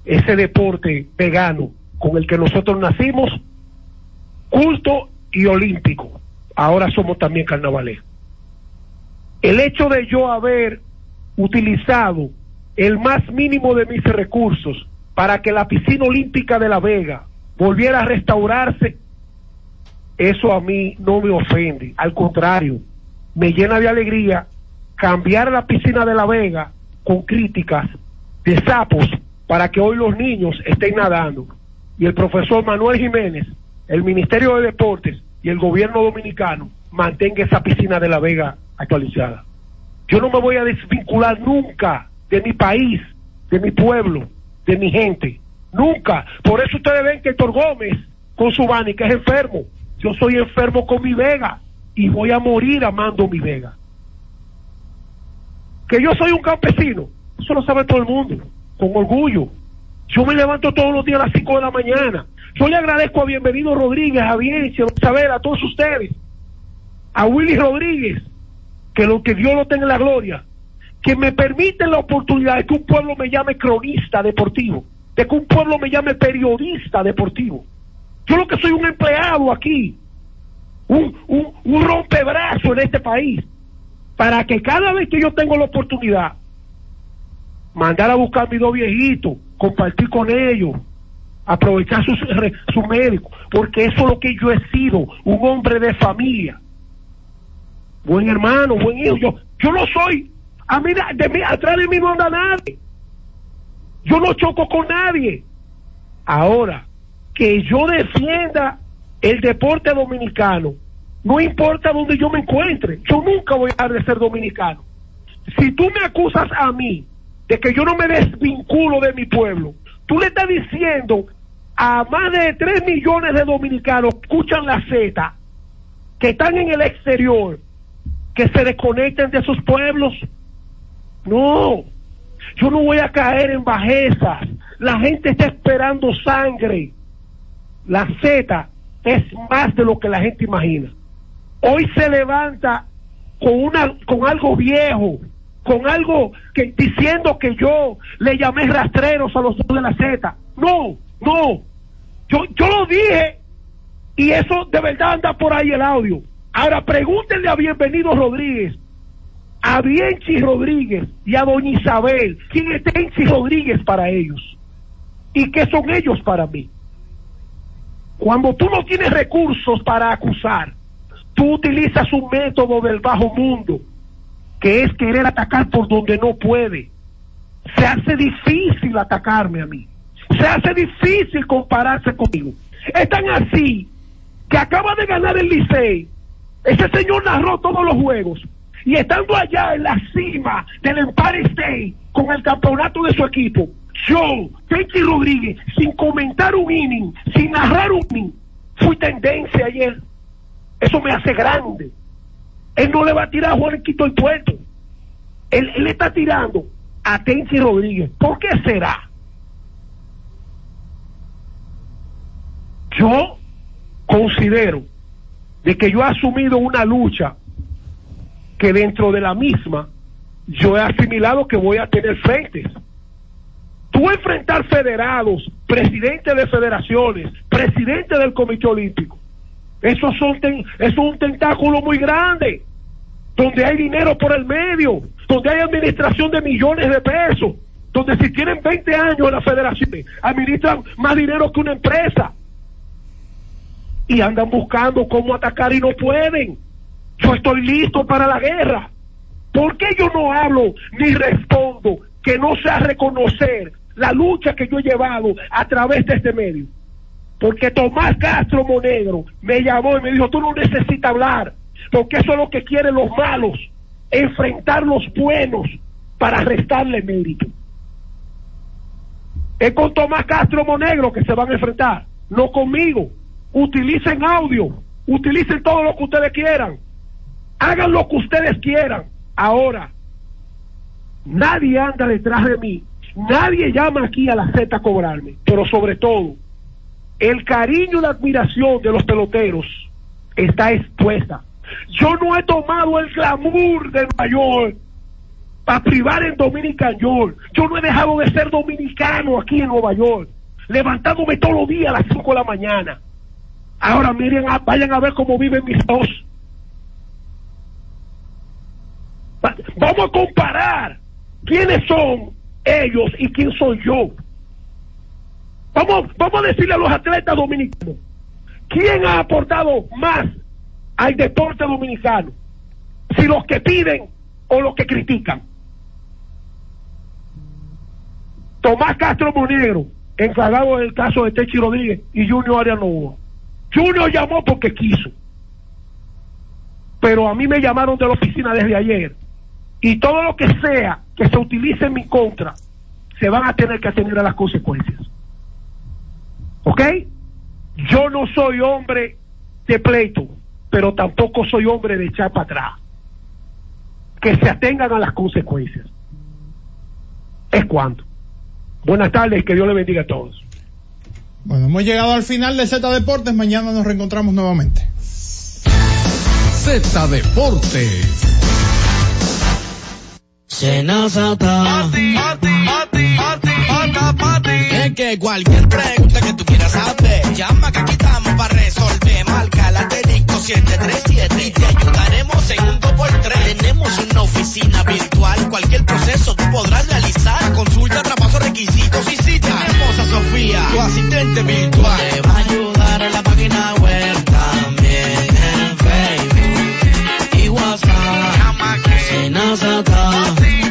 ese deporte vegano con el que nosotros nacimos, culto y olímpico. Ahora somos también carnavales. El hecho de yo haber utilizado el más mínimo de mis recursos para que la piscina olímpica de La Vega volviera a restaurarse, eso a mí no me ofende, al contrario, me llena de alegría cambiar la piscina de La Vega con críticas de sapos para que hoy los niños estén nadando. Y el profesor Manuel Jiménez, el Ministerio de Deportes y el gobierno dominicano mantenga esa piscina de La Vega actualizada. Yo no me voy a desvincular nunca de mi país, de mi pueblo, de mi gente. Nunca. Por eso ustedes ven que Héctor Gómez, con su que es enfermo. Yo soy enfermo con mi Vega y voy a morir amando mi Vega. Que yo soy un campesino, eso lo sabe todo el mundo, con orgullo. Yo me levanto todos los días a las 5 de la mañana. Yo le agradezco a Bienvenido Rodríguez, a Viencia, a a todos ustedes, a Willy Rodríguez, que lo que Dios lo tenga en la gloria, que me permiten la oportunidad de que un pueblo me llame cronista deportivo, de que un pueblo me llame periodista deportivo. Yo lo que soy un empleado aquí, un, un, un rompebrazo en este país, para que cada vez que yo tengo la oportunidad, mandar a buscar a mis dos viejitos, compartir con ellos, aprovechar re- su médico, porque eso es lo que yo he sido, un hombre de familia, buen hermano, buen hijo. Yo, yo no soy, a mí, de mí, atrás de mí no anda nadie. Yo no choco con nadie. Ahora, que yo defienda el deporte dominicano, no importa donde yo me encuentre, yo nunca voy a dejar de ser dominicano. Si tú me acusas a mí de que yo no me desvinculo de mi pueblo, tú le estás diciendo a más de 3 millones de dominicanos escuchan la Z, que están en el exterior, que se desconecten de sus pueblos. No, yo no voy a caer en bajezas. La gente está esperando sangre. La Z es más de lo que la gente imagina. Hoy se levanta con una con algo viejo, con algo que diciendo que yo le llamé rastreros a los dos de la Z. No, no. Yo yo lo dije y eso de verdad anda por ahí el audio. Ahora pregúntenle a Bienvenido Rodríguez, a Bienchi Rodríguez y a Doña Isabel, ¿quién es Bienchi Rodríguez para ellos? ¿Y qué son ellos para mí? Cuando tú no tienes recursos para acusar, tú utilizas un método del bajo mundo, que es querer atacar por donde no puede. Se hace difícil atacarme a mí. Se hace difícil compararse conmigo. Es tan así que acaba de ganar el Licey. Ese señor narró todos los juegos. Y estando allá en la cima del Empire State con el campeonato de su equipo, yo, Tenchi Rodríguez, sin comentar un inning, sin narrar un inning, fui tendencia ayer. Eso me hace grande. Él no le va a tirar a Juanquito el puerto. Él, él le está tirando a Tenchi Rodríguez. ¿Por qué será? Yo considero de que yo he asumido una lucha que dentro de la misma yo he asimilado que voy a tener frentes. Tú enfrentar federados, presidentes de federaciones, presidente del Comité Olímpico, eso, son ten- es un tentáculo muy grande, donde hay dinero por el medio, donde hay administración de millones de pesos, donde si tienen 20 años en la federación, administran más dinero que una empresa y andan buscando cómo atacar y no pueden. Yo estoy listo para la guerra. ¿Por qué yo no hablo ni respondo que no sea reconocer la lucha que yo he llevado a través de este medio? Porque Tomás Castro Monegro me llamó y me dijo, tú no necesitas hablar. porque eso es lo que quieren los malos, enfrentar los buenos para restarle mérito. Es con Tomás Castro Monegro que se van a enfrentar, no conmigo. Utilicen audio, utilicen todo lo que ustedes quieran, hagan lo que ustedes quieran. Ahora, nadie anda detrás de mí, nadie llama aquí a la Z a cobrarme, pero sobre todo, el cariño y la admiración de los peloteros está expuesta. Yo no he tomado el glamour de Nueva York para privar en Dominican York. Yo no he dejado de ser dominicano aquí en Nueva York, levantándome todos los días a las 5 de la mañana. Ahora miren, a- vayan a ver cómo viven mis dos. Va- Vamos a comparar quiénes son ellos y quién soy yo. Vamos, vamos a decirle a los atletas dominicanos, ¿quién ha aportado más al deporte dominicano? Si los que piden o los que critican. Tomás Castro Monegro, encargado del caso de Techi Rodríguez y Junior Arias Novoa. Junior llamó porque quiso. Pero a mí me llamaron de la oficina desde ayer. Y todo lo que sea que se utilice en mi contra, se van a tener que atender a las consecuencias. ¿Ok? Yo no soy hombre de pleito, pero tampoco soy hombre de echar para atrás. Que se atengan a las consecuencias. Es cuanto. Buenas tardes y que Dios le bendiga a todos. Bueno, hemos llegado al final de Z Deportes. Mañana nos reencontramos nuevamente. Z Deportes. Senazata. Es que cualquier pregunta que tú quieras saber, llama que aquí estamos para resolver. Marca la asterisco 737 y te ayudaremos en un 2x3. Tenemos una oficina virtual, cualquier proceso tú podrás realizar. Consulta, traspaso, requisitos y si tenemos a Sofía, tu asistente virtual. Te va a ayudar en la página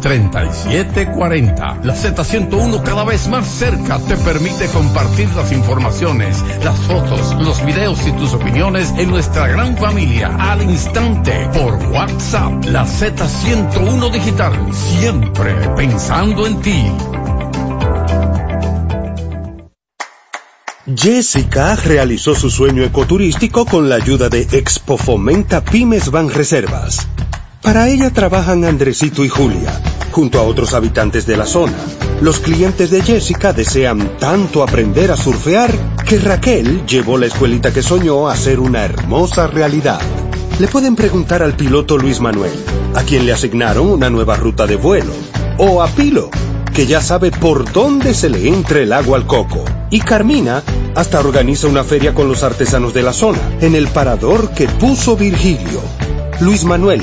829-659-3740. La Z101 cada vez más cerca te permite compartir las informaciones, las fotos, los videos y tus opiniones en nuestra gran familia al instante por WhatsApp. La Z101 digital, siempre pensando en ti. Jessica realizó su sueño ecoturístico con la ayuda de Expo Fomenta Pymes Ban Reservas. Para ella trabajan Andresito y Julia, junto a otros habitantes de la zona. Los clientes de Jessica desean tanto aprender a surfear que Raquel llevó la escuelita que soñó a ser una hermosa realidad. Le pueden preguntar al piloto Luis Manuel, a quien le asignaron una nueva ruta de vuelo, o a Pilo, que ya sabe por dónde se le entra el agua al coco. Y Carmina hasta organiza una feria con los artesanos de la zona, en el parador que puso Virgilio. Luis Manuel,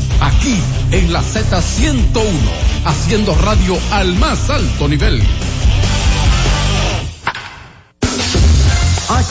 Aquí en la Z101, haciendo radio al más alto nivel.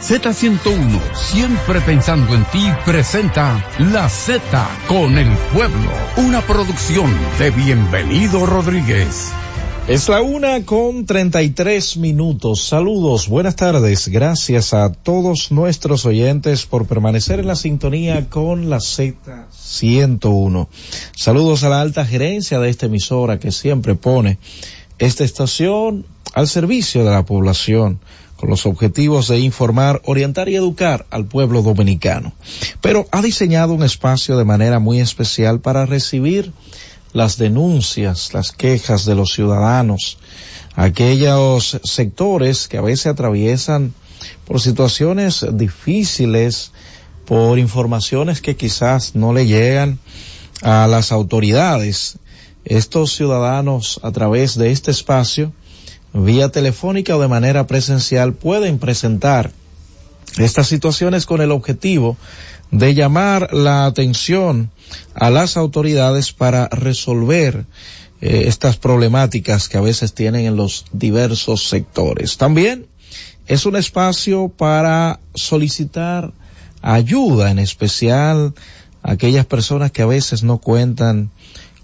Z101, siempre pensando en ti, presenta La Z con el pueblo, una producción de Bienvenido Rodríguez. Es la una con treinta y tres minutos. Saludos, buenas tardes. Gracias a todos nuestros oyentes por permanecer en la sintonía con la Z101. Saludos a la alta gerencia de esta emisora que siempre pone esta estación al servicio de la población con los objetivos de informar, orientar y educar al pueblo dominicano. Pero ha diseñado un espacio de manera muy especial para recibir las denuncias, las quejas de los ciudadanos, aquellos sectores que a veces atraviesan por situaciones difíciles, por informaciones que quizás no le llegan a las autoridades. Estos ciudadanos a través de este espacio vía telefónica o de manera presencial pueden presentar estas situaciones con el objetivo de llamar la atención a las autoridades para resolver eh, estas problemáticas que a veces tienen en los diversos sectores. También es un espacio para solicitar ayuda, en especial a aquellas personas que a veces no cuentan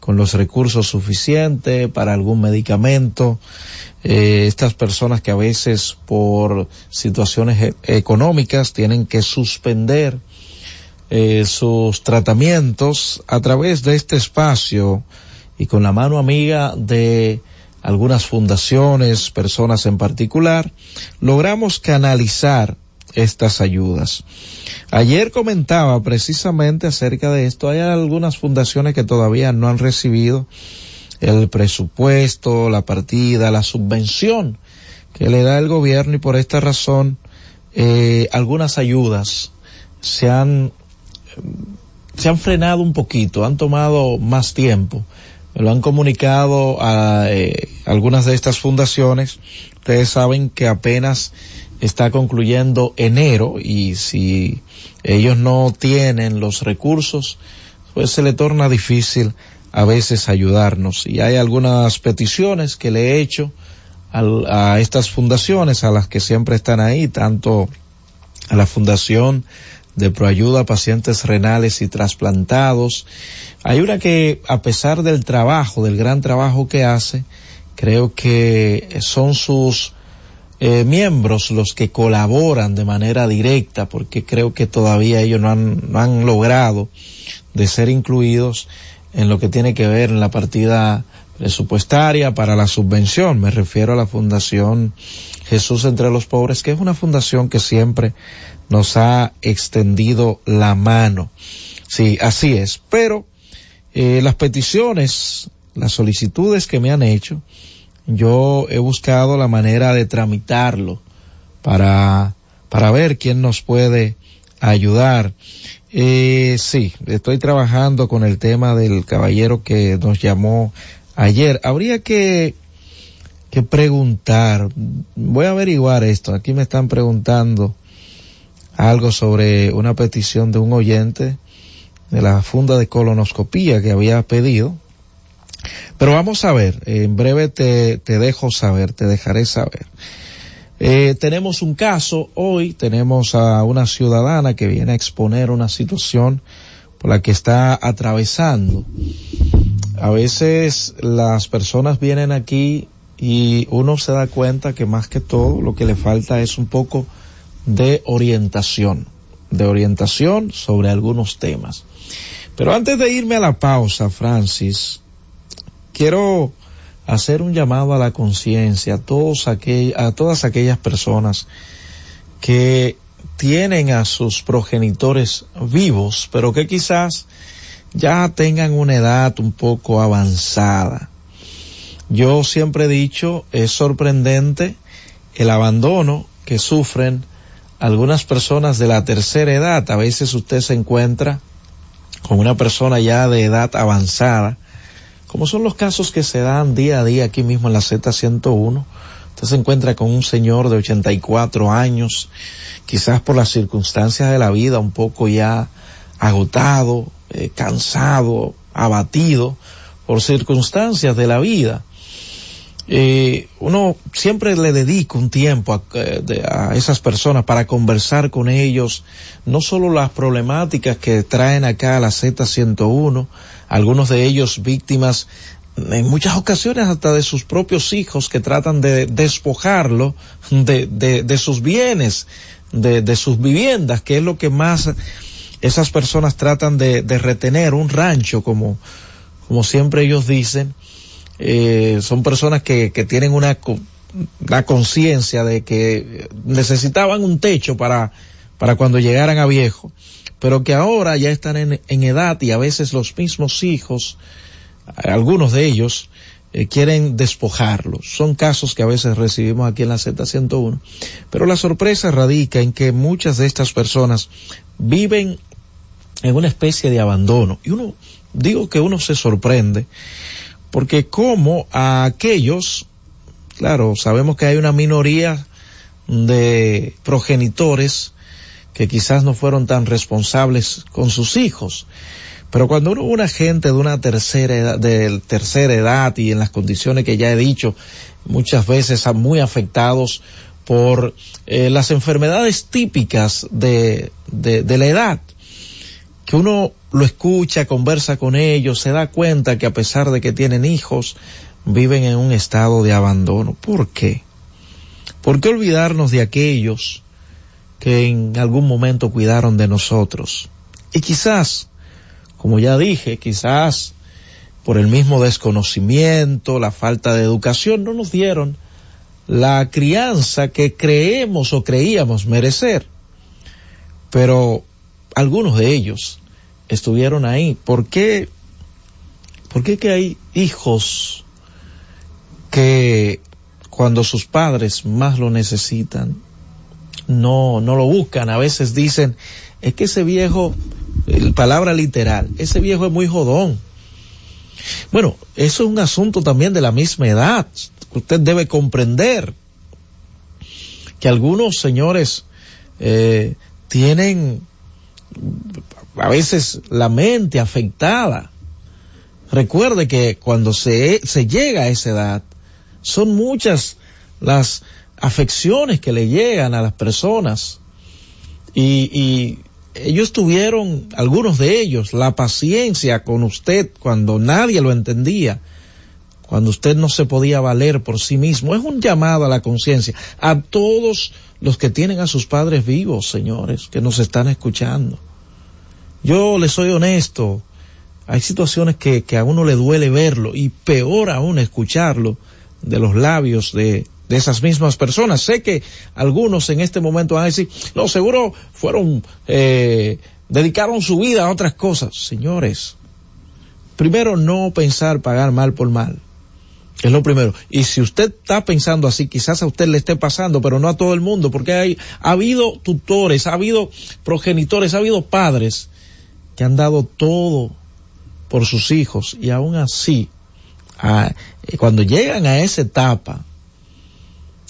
con los recursos suficientes para algún medicamento, eh, estas personas que a veces por situaciones e económicas tienen que suspender eh, sus tratamientos a través de este espacio y con la mano amiga de algunas fundaciones, personas en particular, logramos canalizar estas ayudas. Ayer comentaba precisamente acerca de esto. Hay algunas fundaciones que todavía no han recibido el presupuesto, la partida, la subvención que le da el gobierno y por esta razón eh, algunas ayudas se han se han frenado un poquito, han tomado más tiempo. Me lo han comunicado a eh, algunas de estas fundaciones. Ustedes saben que apenas está concluyendo enero y si ellos no tienen los recursos, pues se le torna difícil a veces ayudarnos. Y hay algunas peticiones que le he hecho a, estas fundaciones, a las que siempre están ahí, tanto a la Fundación de Proayuda a Pacientes Renales y Trasplantados. Hay una que, a pesar del trabajo, del gran trabajo que hace, creo que son sus eh, miembros los que colaboran de manera directa, porque creo que todavía ellos no han, no han logrado de ser incluidos en lo que tiene que ver en la partida presupuestaria para la subvención. Me refiero a la Fundación Jesús entre los Pobres, que es una fundación que siempre nos ha extendido la mano. Sí, así es. Pero eh, las peticiones, las solicitudes que me han hecho, yo he buscado la manera de tramitarlo para, para ver quién nos puede ayudar. Eh, sí, estoy trabajando con el tema del caballero que nos llamó ayer. Habría que, que preguntar, voy a averiguar esto. Aquí me están preguntando algo sobre una petición de un oyente de la funda de colonoscopía que había pedido. Pero vamos a ver, en breve te, te dejo saber, te dejaré saber. Eh, tenemos un caso, hoy tenemos a una ciudadana que viene a exponer una situación por la que está atravesando. A veces las personas vienen aquí y uno se da cuenta que más que todo lo que le falta es un poco de orientación, de orientación sobre algunos temas. Pero antes de irme a la pausa, Francis, quiero hacer un llamado a la conciencia a todos aquel, a todas aquellas personas que tienen a sus progenitores vivos, pero que quizás ya tengan una edad un poco avanzada. Yo siempre he dicho, es sorprendente el abandono que sufren algunas personas de la tercera edad. A veces usted se encuentra con una persona ya de edad avanzada, como son los casos que se dan día a día aquí mismo en la Z101. Usted se encuentra con un señor de 84 años, quizás por las circunstancias de la vida, un poco ya agotado, eh, cansado, abatido por circunstancias de la vida. Eh, uno siempre le dedica un tiempo a, eh, a, esas personas para conversar con ellos, no solo las problemáticas que traen acá a la Z101, algunos de ellos víctimas en muchas ocasiones hasta de sus propios hijos que tratan de despojarlo de, de, sus bienes, de, sus viviendas, que es lo que más esas personas tratan de, de retener, un rancho, como, como siempre ellos dicen. Eh, son personas que, que tienen una, la conciencia de que necesitaban un techo para, para cuando llegaran a viejo, pero que ahora ya están en, en edad y a veces los mismos hijos, algunos de ellos, eh, quieren despojarlos. Son casos que a veces recibimos aquí en la Z101. Pero la sorpresa radica en que muchas de estas personas viven en una especie de abandono. Y uno, digo que uno se sorprende, porque como a aquellos, claro, sabemos que hay una minoría de progenitores que quizás no fueron tan responsables con sus hijos, pero cuando uno una gente de una tercera edad, de tercera edad y en las condiciones que ya he dicho, muchas veces muy afectados por eh, las enfermedades típicas de, de, de la edad, que uno lo escucha, conversa con ellos, se da cuenta que a pesar de que tienen hijos, viven en un estado de abandono. ¿Por qué? ¿Por qué olvidarnos de aquellos que en algún momento cuidaron de nosotros? Y quizás, como ya dije, quizás por el mismo desconocimiento, la falta de educación, no nos dieron la crianza que creemos o creíamos merecer. Pero algunos de ellos estuvieron ahí. ¿Por qué? ¿Por qué que hay hijos que cuando sus padres más lo necesitan, no, no lo buscan? A veces dicen, es que ese viejo, palabra literal, ese viejo es muy jodón. Bueno, eso es un asunto también de la misma edad. Usted debe comprender que algunos señores eh, tienen a veces la mente afectada. Recuerde que cuando se, se llega a esa edad, son muchas las afecciones que le llegan a las personas. Y, ellos tuvieron, algunos de ellos, la paciencia con usted cuando nadie lo entendía, cuando usted no se podía valer por sí mismo. Es un llamado a la conciencia a todos los que tienen a sus padres vivos, señores, que nos están escuchando. Yo le soy honesto, hay situaciones que, a uno le duele verlo y peor aún escucharlo de los labios de, de esas mismas personas. Sé que algunos en este momento van a decir, no, seguro fueron, eh, dedicaron su vida a otras cosas. Señores, primero no pensar pagar mal por mal. Es lo primero. Y si usted está pensando así, quizás a usted le esté pasando, pero no a todo el mundo, porque hay, ha habido tutores, ha habido progenitores, ha habido padres que han dado todo por sus hijos y aún así, a, cuando llegan a esa etapa,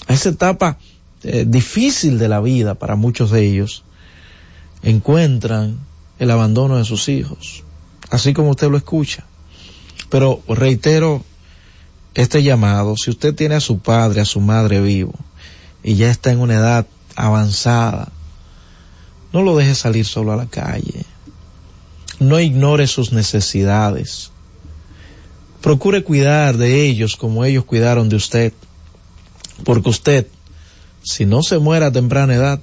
a esa etapa eh, difícil de la vida para muchos de ellos, encuentran el abandono de sus hijos, así como usted lo escucha. Pero reitero este llamado, si usted tiene a su padre, a su madre vivo, y ya está en una edad avanzada, no lo deje salir solo a la calle no ignore sus necesidades. Procure cuidar de ellos como ellos cuidaron de usted. Porque usted, si no se muera a temprana edad,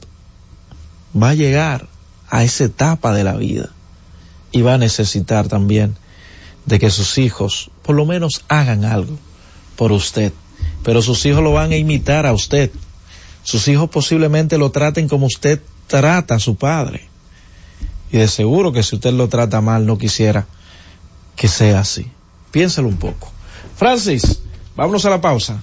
va a llegar a esa etapa de la vida y va a necesitar también de que sus hijos por lo menos hagan algo por usted, pero sus hijos lo van a imitar a usted. Sus hijos posiblemente lo traten como usted trata a su padre. Y de seguro que si usted lo trata mal, no quisiera que sea así. Piénselo un poco. Francis, vámonos a la pausa.